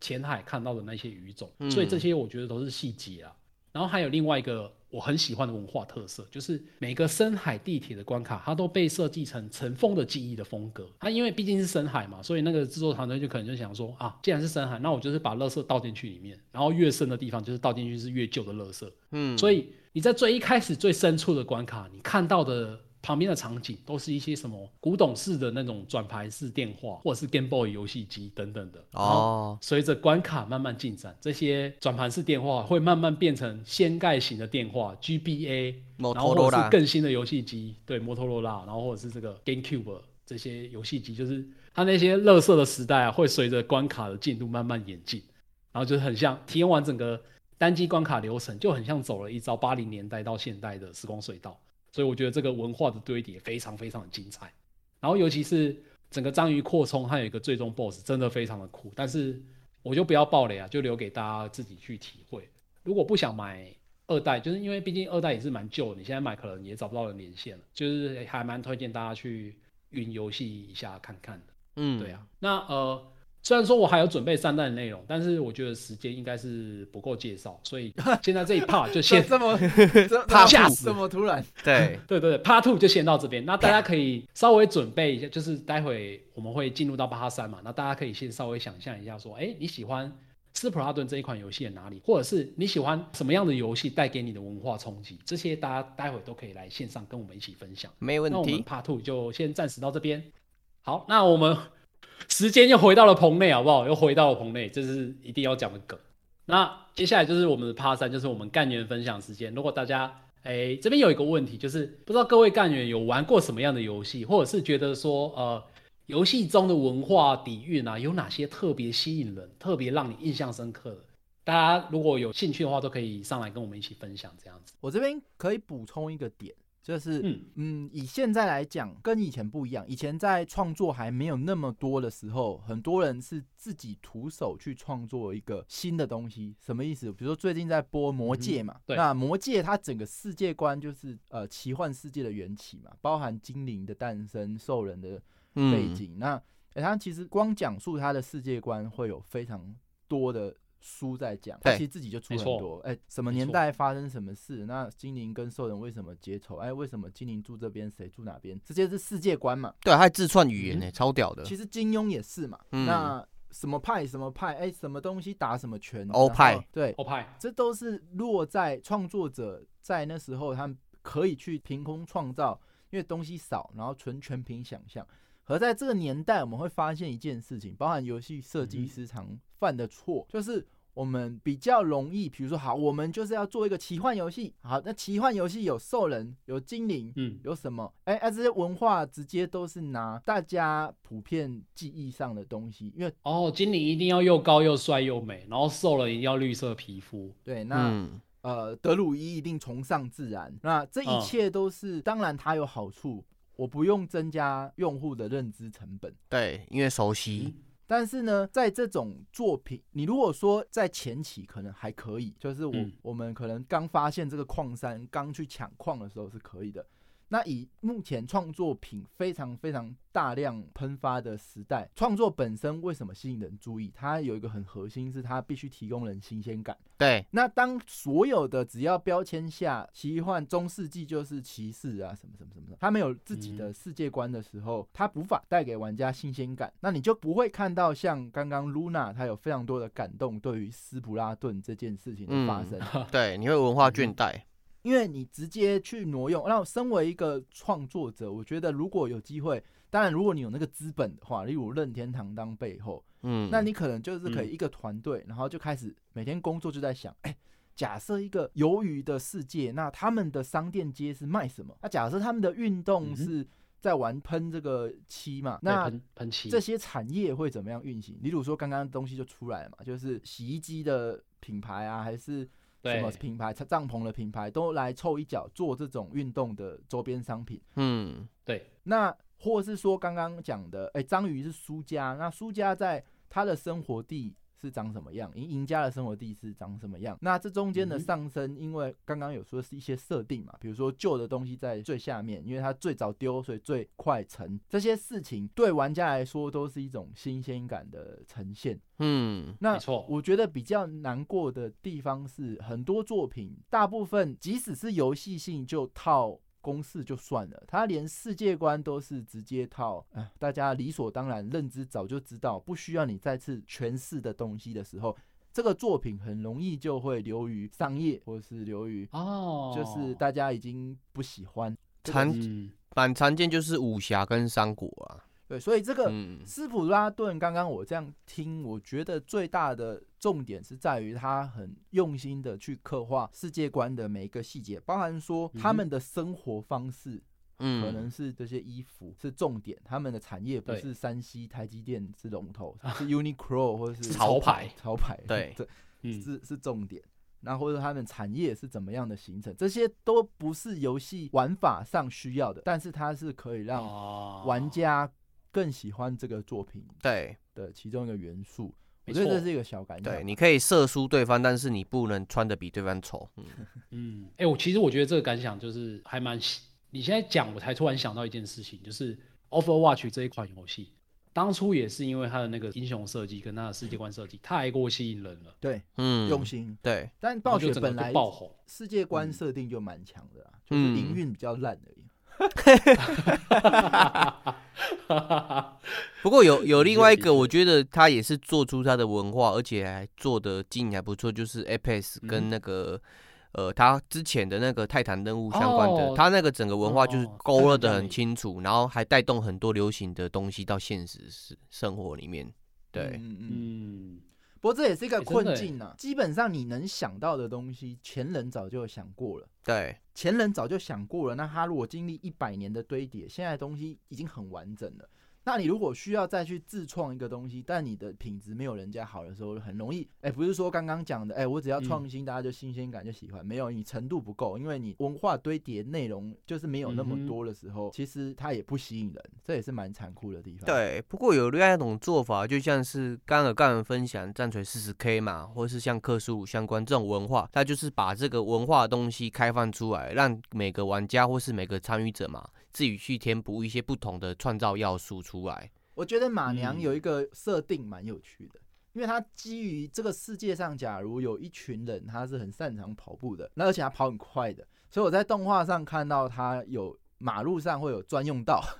[SPEAKER 2] 浅海看到的那些鱼种，所以这些我觉得都是细节啊。然后还有另外一个我很喜欢的文化特色，就是每个深海地铁的关卡，它都被设计成尘封的记忆的风格。它因为毕竟是深海嘛，所以那个制作团队就可能就想说啊，既然是深海，那我就是把垃圾倒进去里面，然后越深的地方就是倒进去是越旧的垃圾。
[SPEAKER 3] 嗯，
[SPEAKER 2] 所以你在最一开始最深处的关卡，你看到的旁边的场景都是一些什么古董式的那种转盘式电话，或者是 Game Boy 游戏机等等的。
[SPEAKER 3] 哦，
[SPEAKER 2] 随着关卡慢慢进展，这些转盘式电话会慢慢变成掀盖型的电话 GBA，
[SPEAKER 3] 摩
[SPEAKER 2] 然后或者是
[SPEAKER 3] 托罗拉，
[SPEAKER 2] 更新的游戏机，对摩托罗拉，然后或者是这个 GameCube 这些游戏机，就是它那些乐色的时代啊，会随着关卡的进度慢慢演进，然后就是很像体验完整个单机关卡流程，就很像走了一遭八零年代到现代的时光隧道，所以我觉得这个文化的堆叠非常非常的精彩，然后尤其是整个章鱼扩充，还有一个最终 BOSS 真的非常的酷，但是我就不要爆雷啊，就留给大家自己去体会。如果不想买二代，就是因为毕竟二代也是蛮旧的，你现在买可能也找不到人连线了，就是还蛮推荐大家去云游戏一下看看的。
[SPEAKER 3] 嗯，
[SPEAKER 2] 对啊，，那呃，虽然说我还有准备三代的内容，但是我觉得时间应该是不够介绍，所以 现在这一 part 就先
[SPEAKER 1] 这么这
[SPEAKER 3] 怕
[SPEAKER 2] 吓死
[SPEAKER 1] 这么突然，
[SPEAKER 3] 对，
[SPEAKER 2] 对对对，Part Two 就先到这边。那大家可以稍微准备一下，就是待会我们会进入到八三嘛，那大家可以先稍微想象一下，说，哎，你喜欢斯普拉顿这一款游戏的哪里，或者是你喜欢什么样的游戏带给你的文化冲击，这些大家待会都可以来线上跟我们一起分享。
[SPEAKER 3] 没问题
[SPEAKER 2] 那我们
[SPEAKER 3] 题。
[SPEAKER 2] Part Two 就先暂时到这边。好，那我们时间又回到了棚内，好不好？又回到了棚内，这是一定要讲的梗。那接下来就是我们的 Part 三，就是我们干员分享时间。如果大家哎这边有一个问题，就是不知道各位干员有玩过什么样的游戏，或者是觉得说呃游戏中的文化底蕴啊，有哪些特别吸引人、特别让你印象深刻的？大家如果有兴趣的话，都可以上来跟我们一起分享这样子。
[SPEAKER 1] 我这边可以补充一个点，就是
[SPEAKER 2] 嗯
[SPEAKER 1] 嗯，以现在来讲，跟以前不一样。以前在创作还没有那么多的时候，很多人是自己徒手去创作一个新的东西。什么意思？比如说最近在播《魔戒》嘛，
[SPEAKER 2] 对
[SPEAKER 1] 那《魔戒》它整个世界观就是呃奇幻世界的缘起嘛，包含精灵的诞生、兽人的背
[SPEAKER 3] 嗯，
[SPEAKER 1] 景。那诶它其实光讲述它的世界观会有非常多的书在讲，
[SPEAKER 3] 他
[SPEAKER 1] 其实自己就出很多。哎、什么年代发生什么事？那精灵跟兽人为什么结仇？哎，为什么精灵住这边，谁住哪边？这些是世界观嘛。
[SPEAKER 3] 对，还有自创语言呢，
[SPEAKER 2] 嗯
[SPEAKER 3] 超屌的。
[SPEAKER 1] 其实金庸也是嘛。
[SPEAKER 3] 嗯
[SPEAKER 1] 那什么派什么派，哎、什么东西打什么拳，
[SPEAKER 3] 欧派
[SPEAKER 1] 对，
[SPEAKER 2] 欧派，
[SPEAKER 1] 这都是落在创作者在那时候，他们可以去凭空创造，因为东西少，然后纯全凭想象。而在这个年代，我们会发现一件事情，包含游戏设计师常犯的错，就是我们比较容易，比如说，好，我们就是要做一个奇幻游戏，好，那奇幻游戏有兽人，有精灵，
[SPEAKER 2] 嗯，
[SPEAKER 1] 有什么？哎、哎、这些文化直接都是拿大家普遍记忆上的东西，因为
[SPEAKER 2] 哦，精灵一定要又高又帅又美，然后兽人一定要绿色皮肤。
[SPEAKER 1] 对，那。
[SPEAKER 3] 嗯，
[SPEAKER 1] 呃，德鲁伊一定崇尚自然，那这一
[SPEAKER 2] 嗯
[SPEAKER 1] 切都是，当然它有好处，我不用增加用户的认知成本。
[SPEAKER 3] 对，因为熟悉。
[SPEAKER 1] 但是呢，在这种作品，你如果说在前期可能还可以，就是我、
[SPEAKER 2] 嗯
[SPEAKER 1] 我们可能刚发现这个矿山，刚去抢矿的时候是可以的。那以目前创作品非常非常大量喷发的时代，创作本身为什么吸引人注意？它有一个很核心，是它必须提供人新鲜感。
[SPEAKER 3] 对，
[SPEAKER 1] 那当所有的只要标签下奇幻中世纪就是骑士啊什么什么什么的，他没有自己的世界观的时候，它无法带给玩家新鲜感，那你就不会看到像刚刚 Luna 他有非常多的感动对于斯普拉顿这件事情的发生。
[SPEAKER 3] 对，你会文化倦怠。
[SPEAKER 1] 因为你直接去挪用，那身为一个创作者，我觉得如果有机会，当然如果你有那个资本的话，例如任天堂当背后，
[SPEAKER 3] 嗯，
[SPEAKER 1] 那你可能就是可以一个团队，然后就开始每天工作就在想，哎，假设一个鱿鱼的世界，那他们的商店街是卖什么？那假设他们的运动是在玩喷这个漆嘛？那
[SPEAKER 2] 喷喷漆
[SPEAKER 1] 这些产业会怎么样运行？例如说刚刚东西就出来了嘛，就是洗衣机的品牌啊，还是？什么品牌、帐篷的品牌都来凑一脚做这种运动的周边商品。
[SPEAKER 3] 嗯，
[SPEAKER 2] 对。
[SPEAKER 1] 那或是说刚刚讲的，哎，章鱼是输家，那输家在他的生活地是长什么样？赢赢家的生活地是长什么样？那这中间的上升，因为刚刚有说是一些设定嘛，比如说旧的东西在最下面，因为它最早丢，所以最快沉。这些事情对玩家来说都是一种新鲜感的呈现。
[SPEAKER 3] 嗯，
[SPEAKER 1] 那
[SPEAKER 2] 错，
[SPEAKER 1] 我觉得比较难过的地方是，很多作品大部分即使是游戏性就套公式就算了，他连世界观都是直接套，哎，大家理所当然认知早就知道，不需要你再次诠释的东西的时候，这个作品很容易就会流于商业，或是流于
[SPEAKER 2] 哦，
[SPEAKER 1] 就是大家已经不喜欢。
[SPEAKER 3] 常蛮常见就是武侠跟三国啊。
[SPEAKER 1] 对，所以这个斯普拉顿，刚刚我这样听，我觉得最大的重点是在于他很用心的去刻画世界观的每一个细节，包含说他们的生活方式，
[SPEAKER 3] 嗯，
[SPEAKER 1] 可能是这些衣服是重点，他们的产业不是山西台积电是龙头，是 Uniqlo 或者是
[SPEAKER 2] 潮牌，
[SPEAKER 1] 潮牌，
[SPEAKER 3] 对，
[SPEAKER 1] 是是重点。然后或者他们产业是怎么样的形成，这些都不是游戏玩法上需要的，但是它是可以让玩家。更喜欢这个作品
[SPEAKER 3] 对
[SPEAKER 1] 的其中一个元素，我觉得这是一个小感
[SPEAKER 3] 想。对，你可以射输对方，但是你不能穿的比对方丑。
[SPEAKER 2] 嗯，哎，我其实我觉得这个感想就是还蛮……你现在讲，我才突然想到一件事情，就是《Overwatch》这一款游戏，当初也是因为它的那个英雄设计跟它的世界观设计太过吸引人了。
[SPEAKER 1] 对，
[SPEAKER 3] 嗯，
[SPEAKER 1] 用心。
[SPEAKER 3] 对，
[SPEAKER 1] 但暴雪本来
[SPEAKER 2] 爆红，
[SPEAKER 1] 世界观设定就蛮强的，就是营运比较烂而已。
[SPEAKER 3] 不过有有另外一个，我觉得他也是做出他的文化，而且还做的经营还不错，就是 Apex 跟那个呃他之前的那个泰坦任务相关的，他那个整个文化就是勾勒的很清楚，然后还带动很多流行的东西到现实生生活里面。对，
[SPEAKER 1] 嗯嗯。不过这也是一个困境啊！基本上你能想到的东西，前人早就想过了。
[SPEAKER 3] 对，
[SPEAKER 1] 前人早就想过了。那他如果经历一百年的堆叠，现在东西已经很完整了。那你如果需要再去自创一个东西，但你的品质没有人家好的时候，很容易，哎，不是说刚刚讲的，哎，我只要创新，大家就新鲜感就喜欢，没有你程度不够，因为你文化堆叠内容就是没有那么多的时候，其实它也不吸引人，这也是蛮残酷的地方。
[SPEAKER 3] 对，不过有另外一种做法，就像是刚刚刚分享战锤四十 K 嘛，或是像克数相关这种文化，它就是把这个文化的东西开放出来，让每个玩家或是每个参与者嘛。自己去填补一些不同的创造要素出来。
[SPEAKER 1] 我觉得马娘有一个设定蛮有趣的，因为它基于这个世界上，假如有一群人，他是很擅长跑步的，那而且他跑很快的，所以我在动画上看到他有马路上会有专用道。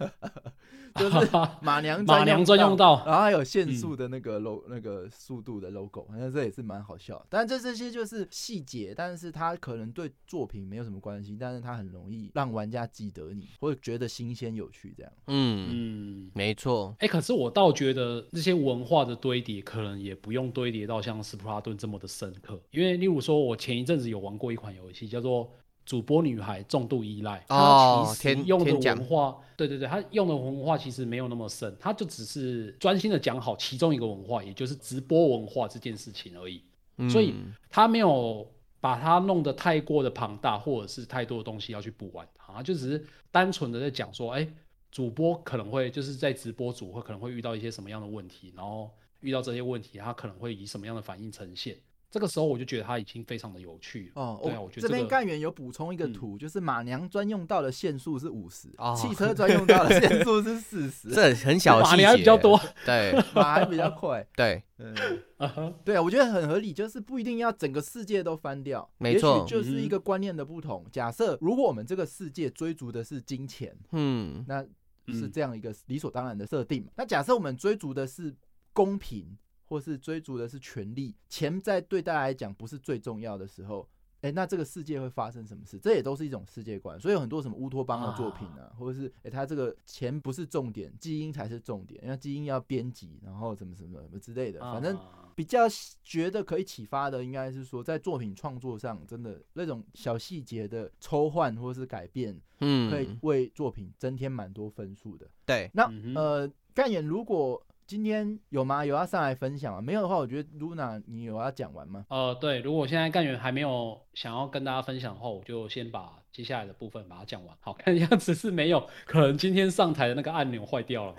[SPEAKER 1] 就是 马娘
[SPEAKER 2] 马娘专用道，
[SPEAKER 1] 然后还有限速的那个 logo，那个速度的 logo，反正这也是蛮好笑。但这这些就是细节，但是它可能对作品没有什么关系，但是它很容易让玩家记得你，或者觉得新鲜有趣这样。
[SPEAKER 3] 嗯嗯，没错。
[SPEAKER 2] 哎，可是我倒觉得这些文化的堆叠，可能也不用堆叠到像斯普拉顿这么的深刻，因为例如说，我前一阵子有玩过一款游戏，叫做。主播女孩重度依赖，
[SPEAKER 3] 她
[SPEAKER 2] 其实用的文化，对对对，她用的文化其实没有那么深，她就只是专心的讲好其中一个文化，也就是直播文化这件事情而已。所以她没有把它弄得太过的庞大，或者是太多的东西要去补完它，就只是单纯的在讲说，哎，主播可能会就是在直播组会可能会遇到一些什么样的问题，然后遇到这些问题，他可能会以什么样的反应呈现。这个时候我就觉得它已经非常的有趣了。
[SPEAKER 1] 哦，
[SPEAKER 2] 对啊，我觉得
[SPEAKER 1] 这边干员有补充一个
[SPEAKER 2] 嗯
[SPEAKER 1] 图，就是马娘专用道的限速是五十、
[SPEAKER 3] 哦
[SPEAKER 1] 汽车专用道的限速是四十，
[SPEAKER 3] 这很小的细节，
[SPEAKER 2] 马娘比较多，
[SPEAKER 3] 对
[SPEAKER 1] 马还比较快。
[SPEAKER 3] 对，
[SPEAKER 1] 嗯，
[SPEAKER 2] 啊哈
[SPEAKER 1] 对啊，我觉得很合理，就是不一定要整个世界都翻掉，
[SPEAKER 3] 没错
[SPEAKER 1] 也许就是一个观念的不同。假设如果我们这个世界追逐的是金钱，
[SPEAKER 3] 嗯
[SPEAKER 1] 那是
[SPEAKER 2] 嗯
[SPEAKER 1] 这样一个理所当然的设定嘛。那假设我们追逐的是公平，或是追逐的是权力，钱在对大家来讲不是最重要的时候。哎、那这个世界会发生什么事？这也都是一种世界观，所以有很多什么乌托邦的作品啊，或者是哎、他这个钱不是重点，基因才是重点，因为基因要编辑，然后什么什么什么之类的，反正
[SPEAKER 2] 啊
[SPEAKER 1] 比较觉得可以启发的，应该是说在作品创作上，真的那种小细节的抽换或是改变，嗯可以
[SPEAKER 3] 嗯，
[SPEAKER 1] 为作品增添蛮多分数的。
[SPEAKER 3] 对，
[SPEAKER 1] 那、
[SPEAKER 2] 嗯
[SPEAKER 1] 呃，干演如果今天有吗？有要上来分享吗？没有的话，我觉得 Luna 你有要讲完吗？
[SPEAKER 2] 呃，对，如果现在干员还没有想要跟大家分享的话，我就先把接下来的部分把它讲完。好 看样子是没有，可能今天上台的那个按钮坏掉了。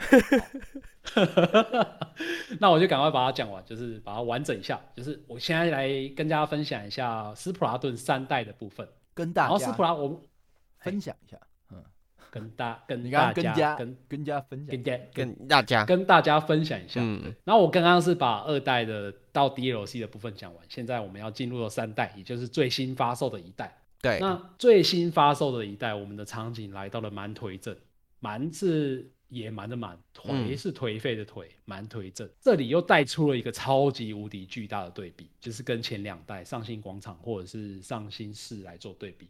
[SPEAKER 2] 那我就赶快把它讲完，就是把它完整一下。就是我现在来跟大家分享一下斯普拉顿三代的部分。
[SPEAKER 1] 跟大
[SPEAKER 2] 然后斯普拉我
[SPEAKER 1] 分享一下。嗯，
[SPEAKER 2] 跟大跟大家
[SPEAKER 1] 跟家
[SPEAKER 2] 跟
[SPEAKER 1] 跟家分享
[SPEAKER 2] 跟。大
[SPEAKER 3] 跟大家，
[SPEAKER 2] 跟大家分享一下。
[SPEAKER 3] 嗯
[SPEAKER 2] 然后我刚刚是把二代的到 DLC 的部分讲完，现在我们要进入了三代，也就是最新发售的一代。
[SPEAKER 3] 对，
[SPEAKER 2] 那最新发售的一代，我们的场景来到了蛮颓镇，蛮是野蛮的蛮，颓
[SPEAKER 3] 嗯
[SPEAKER 2] 是颓废的颓，蛮颓镇。这里又带出了一个超级无敌巨大的对比，就是跟前两代上新广场或者是上新市来做对比。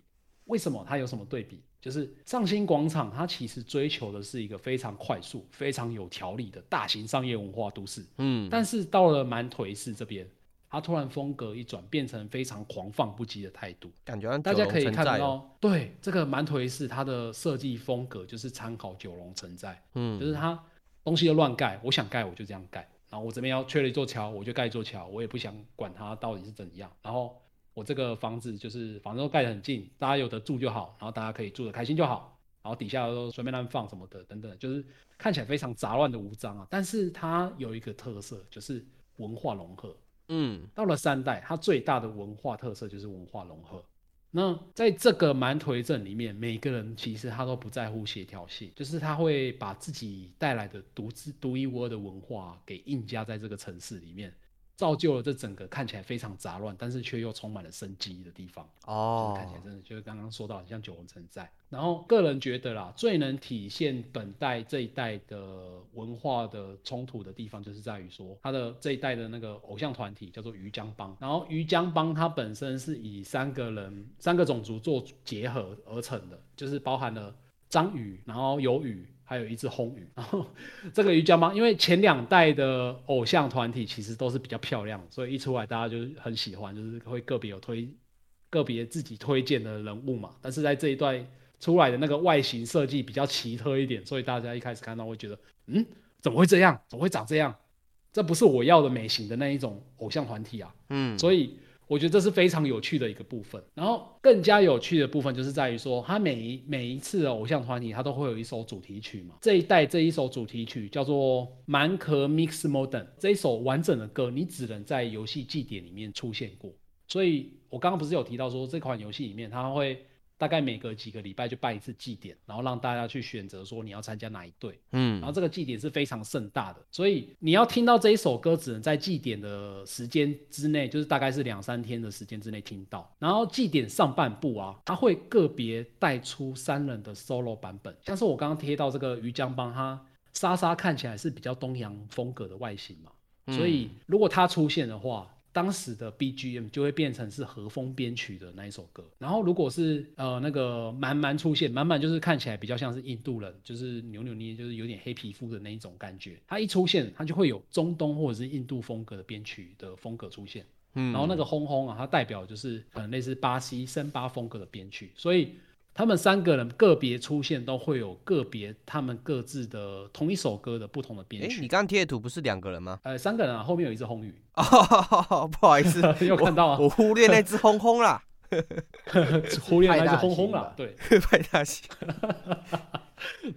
[SPEAKER 2] 为什么它有什么？对比？就是上新广场，它其实追求的是一个非常快速、非常有条理的大型商业文化都市。
[SPEAKER 3] 嗯，
[SPEAKER 2] 但是到了蛮颓市这边，它突然风格一转，变成非常狂放不羁的态度。
[SPEAKER 3] 感觉
[SPEAKER 2] 大家可以，看到，对这个蛮颓市，它的设计风格就是参考九龙城寨，
[SPEAKER 3] 嗯，
[SPEAKER 2] 就是它东西就乱盖，我想盖我就这样盖，然后我这边要缺了一座桥，我就盖一座桥，我也不想管它到底是怎样，然后我这个房子就是房子都盖得很近，大家有得住就好，然后大家可以住得开心就好，然后底下都随便乱放什么的等等，就是看起来非常杂乱的无章啊，但是它有一个特色就是文化融合，
[SPEAKER 3] 嗯，
[SPEAKER 2] 到了三代，它最大的文化特色就是文化融合。那在这个蛮颓镇里面，每个人其实他都不在乎协调性，就是他会把自己带来的独自独一无二的文化给硬加在这个城市里面，造就了这整个看起来非常杂乱，但是却又充满了生机的地方。就是
[SPEAKER 3] 哦
[SPEAKER 2] 看起来真的就是刚刚说到很像九龙城寨。然后个人觉得啦，最能体现本代这一代的文化的冲突的地方，就是在于说他的这一代的那个偶像团体叫做鱼江帮，然后鱼江帮它本身是以三个人三个种族做结合而成的，就是包含了章鱼，然后有鱼。还有一只红鱼，然后这个鱼江帮，因为前两代的偶像团体其实都是比较漂亮，所以一出来大家就是很喜欢，就是会个别有推个别自己推荐的人物嘛，但是在这一段出来的那个外形设计比较奇特一点，所以大家一开始看到会觉得，嗯，怎么会这样？怎么会长这样？这不是我要的美型的那一种偶像团体啊！
[SPEAKER 3] 嗯，
[SPEAKER 2] 所以我觉得这是非常有趣的一个部分。然后更加有趣的部分就是在于说，他每一每一次的偶像团体，他都会有一首主题曲嘛。这一代这一首主题曲叫做《蛮壳 Mix Modern》，这一首完整的歌，你只能在游戏祭典里面出现过。所以我刚刚不是有提到说，这款游戏里面它会大概每隔几个礼拜就办一次祭典，然后让大家去选择说你要参加哪一队。
[SPEAKER 3] 嗯
[SPEAKER 2] 然后这个祭典是非常盛大的，所以你要听到这一首歌，只能在祭典的时间之内，就是大概是两三天的时间之内听到。然后祭典上半部啊，它会个别带出三人的 solo 版本，像是我刚刚贴到这个鱼江帮，他莎莎看起来是比较东洋风格的外形嘛，所以如果他出现的话，当时的 BGM 就会变成是和风编曲的那一首歌。然后如果是呃那个满满出现，满满就是看起来比较像是印度人，就是扭扭捏捏，就是有点黑皮肤的那一种感觉。它一出现，它就会有中东或者是印度风格的编曲的风格出现。
[SPEAKER 3] 嗯，
[SPEAKER 2] 然后那个轰轰啊，它代表就是可能类似巴西森巴风格的编曲，所以他们三个人个别出现都会有个别他们各自的同一首歌的不同的编
[SPEAKER 3] 哎，
[SPEAKER 2] 曲。
[SPEAKER 3] 你刚刚贴的图不是两个人吗？
[SPEAKER 2] 呃，三个人啊，后面有一只红鱼，
[SPEAKER 3] 哦，不好意思，
[SPEAKER 2] 你有看到啊？
[SPEAKER 3] 我忽略那只轰轰啦，
[SPEAKER 2] 忽略那只
[SPEAKER 1] 派大
[SPEAKER 2] 轰轰了，对，
[SPEAKER 3] 派大星。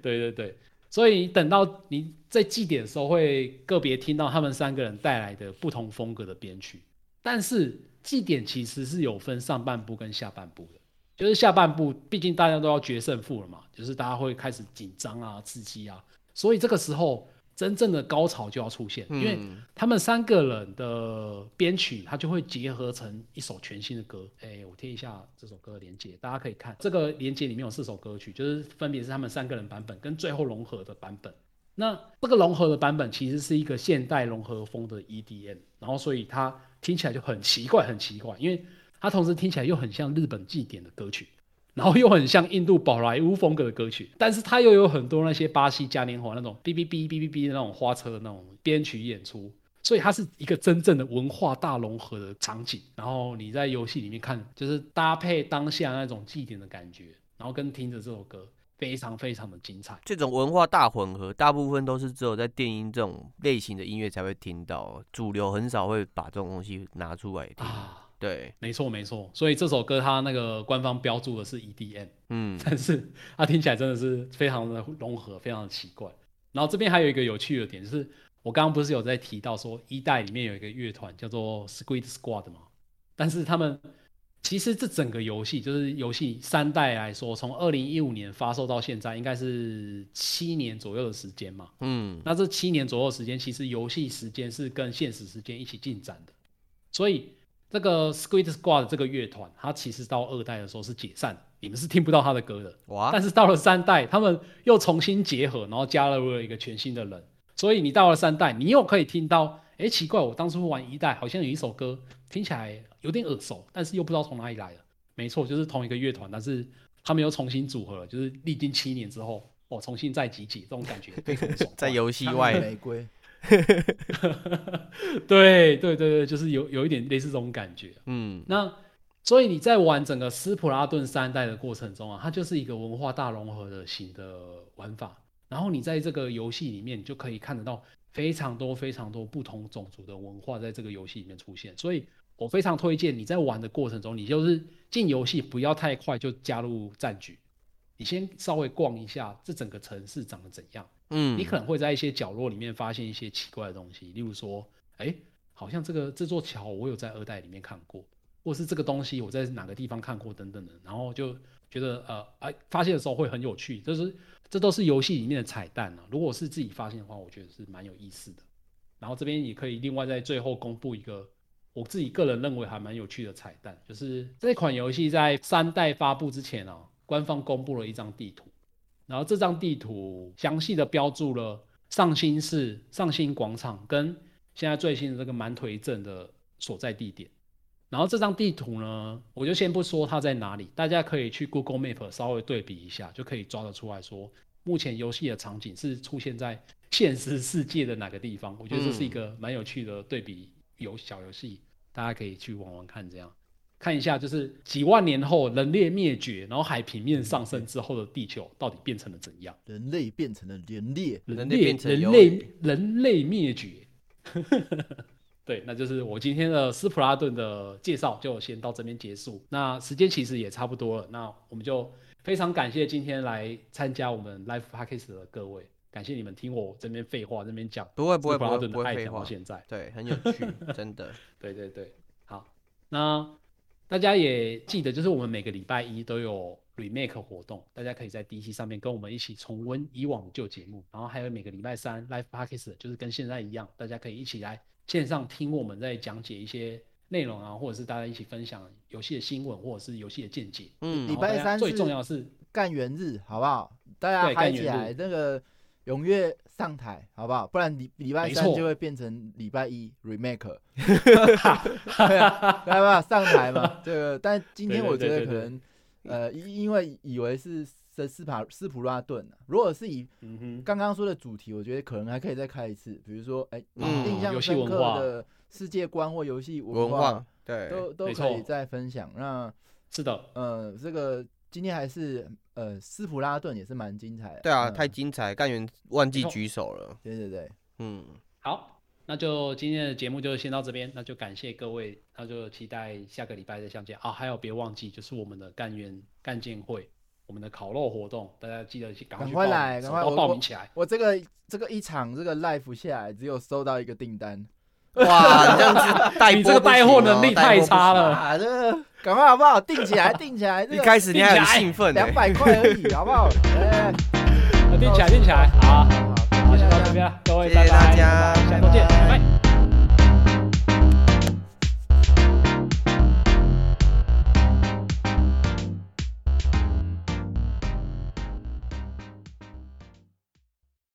[SPEAKER 2] 对对对，所以等到你在祭典的时候，会个别听到他们三个人带来的不同风格的编曲。但是祭典其实是有分上半部跟下半部的，就是下半部，毕竟大家都要决胜负了嘛，就是大家会开始紧张啊、刺激啊，所以这个时候真正的高潮就要出现，因为
[SPEAKER 3] 嗯
[SPEAKER 2] 他们三个人的编曲，它就会结合成一首全新的歌。哎，我贴一下这首歌的连接，大家可以看这个连接里面有四首歌曲，就是分别是他们三个人版本跟最后融合的版本。那这个融合的版本其实是一个现代融合风的 EDM，然后所以它听起来就很奇怪，很奇怪，因为它同时听起来又很像日本祭典的歌曲，然后又很像印度宝莱坞风格的歌曲，但是它又有很多那些巴西嘉年华那种哔哔哔哔哔哔的那种花车的那种编曲演出，所以它是一个真正的文化大融合的场景。然后你在游戏里面看，就是搭配当下那种祭典的感觉，然后跟听着这首歌，非常非常的精彩。
[SPEAKER 3] 这种文化大混合，大部分都是只有在电音这种类型的音乐才会听到，主流很少会把这种东西拿出来听。
[SPEAKER 2] 啊，
[SPEAKER 3] 对，
[SPEAKER 2] 没错没错，所以这首歌它那个官方标注的是 EDM，
[SPEAKER 3] 嗯，
[SPEAKER 2] 但是它听起来真的是非常的融合，非常的奇怪。然后这边还有一个有趣的点，就是我刚刚不是有在提到说一代里面有一个乐团叫做 Squid Squad 嘛，但是他们其实这整个游戏就是游戏三代来说，从二零一五年发售到现在，应该是七年左右的时间嘛。
[SPEAKER 3] 嗯，
[SPEAKER 2] 那这七年左右的时间，其实游戏时间是跟现实时间一起进展的，所以这个 Squid Squad 这个乐团，它其实到二代的时候是解散，你们是听不到他的歌的。
[SPEAKER 3] 哇
[SPEAKER 2] 但，是到了三代，他们又重新结合，然后加入了一个全新的人，所以你到了三代，你又可以听到，哎，奇怪，我当初玩一代好像有一首歌听起来有点耳熟，但是又不知道从哪里来的。没错，就是同一个乐团，但是他们又重新组合了，就是历经七年之后，哦，重新再集结，这种感觉非常爽。
[SPEAKER 3] 在游戏外
[SPEAKER 1] 玫瑰，
[SPEAKER 2] 对对对对，就是有有一点类似这种感觉。
[SPEAKER 3] 嗯，
[SPEAKER 2] 那所以你在玩整个斯普拉顿三代的过程中啊，它就是一个文化大融合的型的玩法。然后你在这个游戏里面，你就可以看得到非常多非常多不同种族的文化在这个游戏里面出现。所以我非常推荐你在玩的过程中，你就是进游戏不要太快就加入战局，你先稍微逛一下这整个城市长得怎样。
[SPEAKER 3] 嗯，
[SPEAKER 2] 你可能会在一些角落里面发现一些奇怪的东西，例如说，哎，好像这个这座桥我有在二代里面看过，或是这个东西我在哪个地方看过等等的，然后就觉得呃，哎，发现的时候会很有趣，这是这都是游戏里面的彩蛋啊。如果是自己发现的话，我觉得是蛮有意思的。然后这边也可以另外在最后公布一个我自己个人认为还蛮有趣的彩蛋，就是这款游戏在三代发布之前啊，官方公布了一张地图。然后这张地图详细的标注了上新市、上新广场跟现在最新的这个满腿镇的所在地点。然后这张地图呢，我就先不说它在哪里，大家可以去 Google Map 稍微对比一下，就可以抓得出来说，目前游戏的场景是出现在现实世界的哪个地方。我觉得这是一个蛮有趣的对比游小游戏，大家可以去玩玩看，这样看一下，就是几万年后人类灭绝，然后海平面上升之后的地球到底变成了怎样？
[SPEAKER 1] 人类变成了人类，
[SPEAKER 3] 人类
[SPEAKER 2] 类
[SPEAKER 3] 变成
[SPEAKER 2] 人类人类灭绝。对，那就是我今天的斯普拉顿的介绍，就先到这边结束。那时间其实也差不多了，那我们就非常感谢今天来参加我们 Life Podcast 的各位，感谢你们听我这边废话，这边讲
[SPEAKER 3] 不会不会不会
[SPEAKER 2] 顿的爱讲到
[SPEAKER 3] 不会废话，
[SPEAKER 2] 现在。
[SPEAKER 3] 对，很有趣，真的。
[SPEAKER 2] 对对对，好，那大家也记得，就是我们每个礼拜一都有 remake 活动，大家可以在 DC 上面跟我们一起重温以往旧节目，然后还有每个礼拜三 live podcast，就是跟现在一样，大家可以一起来线上听我们在讲解一些内容啊，或者是大家一起分享游戏的新闻或者是游戏的见解。
[SPEAKER 3] 嗯
[SPEAKER 1] 礼拜三最
[SPEAKER 2] 重要是，
[SPEAKER 1] 干员日，好不好？大家嗨起来，那个踊跃上台，好不好？不然礼礼拜三就会变成礼拜一 remake，对啊，对吧？上台嘛，这个。但今天我觉得可能，呃，因因为以为是斯斯帕斯普拉顿啊，如果是以刚刚说的主题，我觉得可能还可以再开一次，比如说，哎，
[SPEAKER 3] 嗯
[SPEAKER 1] 印象
[SPEAKER 2] 游戏
[SPEAKER 1] 深刻
[SPEAKER 2] 文化
[SPEAKER 1] 的世界观或游戏
[SPEAKER 3] 文
[SPEAKER 1] 化
[SPEAKER 3] 化，对，
[SPEAKER 1] 都都可以再分享。那
[SPEAKER 2] 是的，
[SPEAKER 1] 呃，这个今天还是呃斯普拉顿也是蛮精彩的。
[SPEAKER 3] 对啊，
[SPEAKER 1] 嗯
[SPEAKER 3] 太精彩，干员忘记举手了。
[SPEAKER 1] 对对对，
[SPEAKER 3] 嗯，
[SPEAKER 2] 好，那就今天的节目就先到这边，那就感谢各位，那就期待下个礼拜再相见啊！还有别忘记，就是我们的干员干建会，我们的烤肉活动，大家记得去赶快报名
[SPEAKER 1] 快来赶快
[SPEAKER 2] 报名起来。
[SPEAKER 1] 我这个这个一场这个 live 下来，只有收到一个订单，
[SPEAKER 3] 哇，你这样子带
[SPEAKER 2] 你这个
[SPEAKER 3] 播不行
[SPEAKER 2] 带货能力太差了
[SPEAKER 1] 啊，这个赶快好不好？定起来，定起来，这
[SPEAKER 3] 一
[SPEAKER 1] 个
[SPEAKER 3] 开始你还很兴奋、欸，
[SPEAKER 1] 两百块而已，好不好？哎，
[SPEAKER 2] 定起来，定起来，好，
[SPEAKER 1] 好，
[SPEAKER 2] 好，先到这边了，各位，拜
[SPEAKER 3] 谢谢大
[SPEAKER 2] 拜，
[SPEAKER 3] 家
[SPEAKER 2] 下周见，拜拜。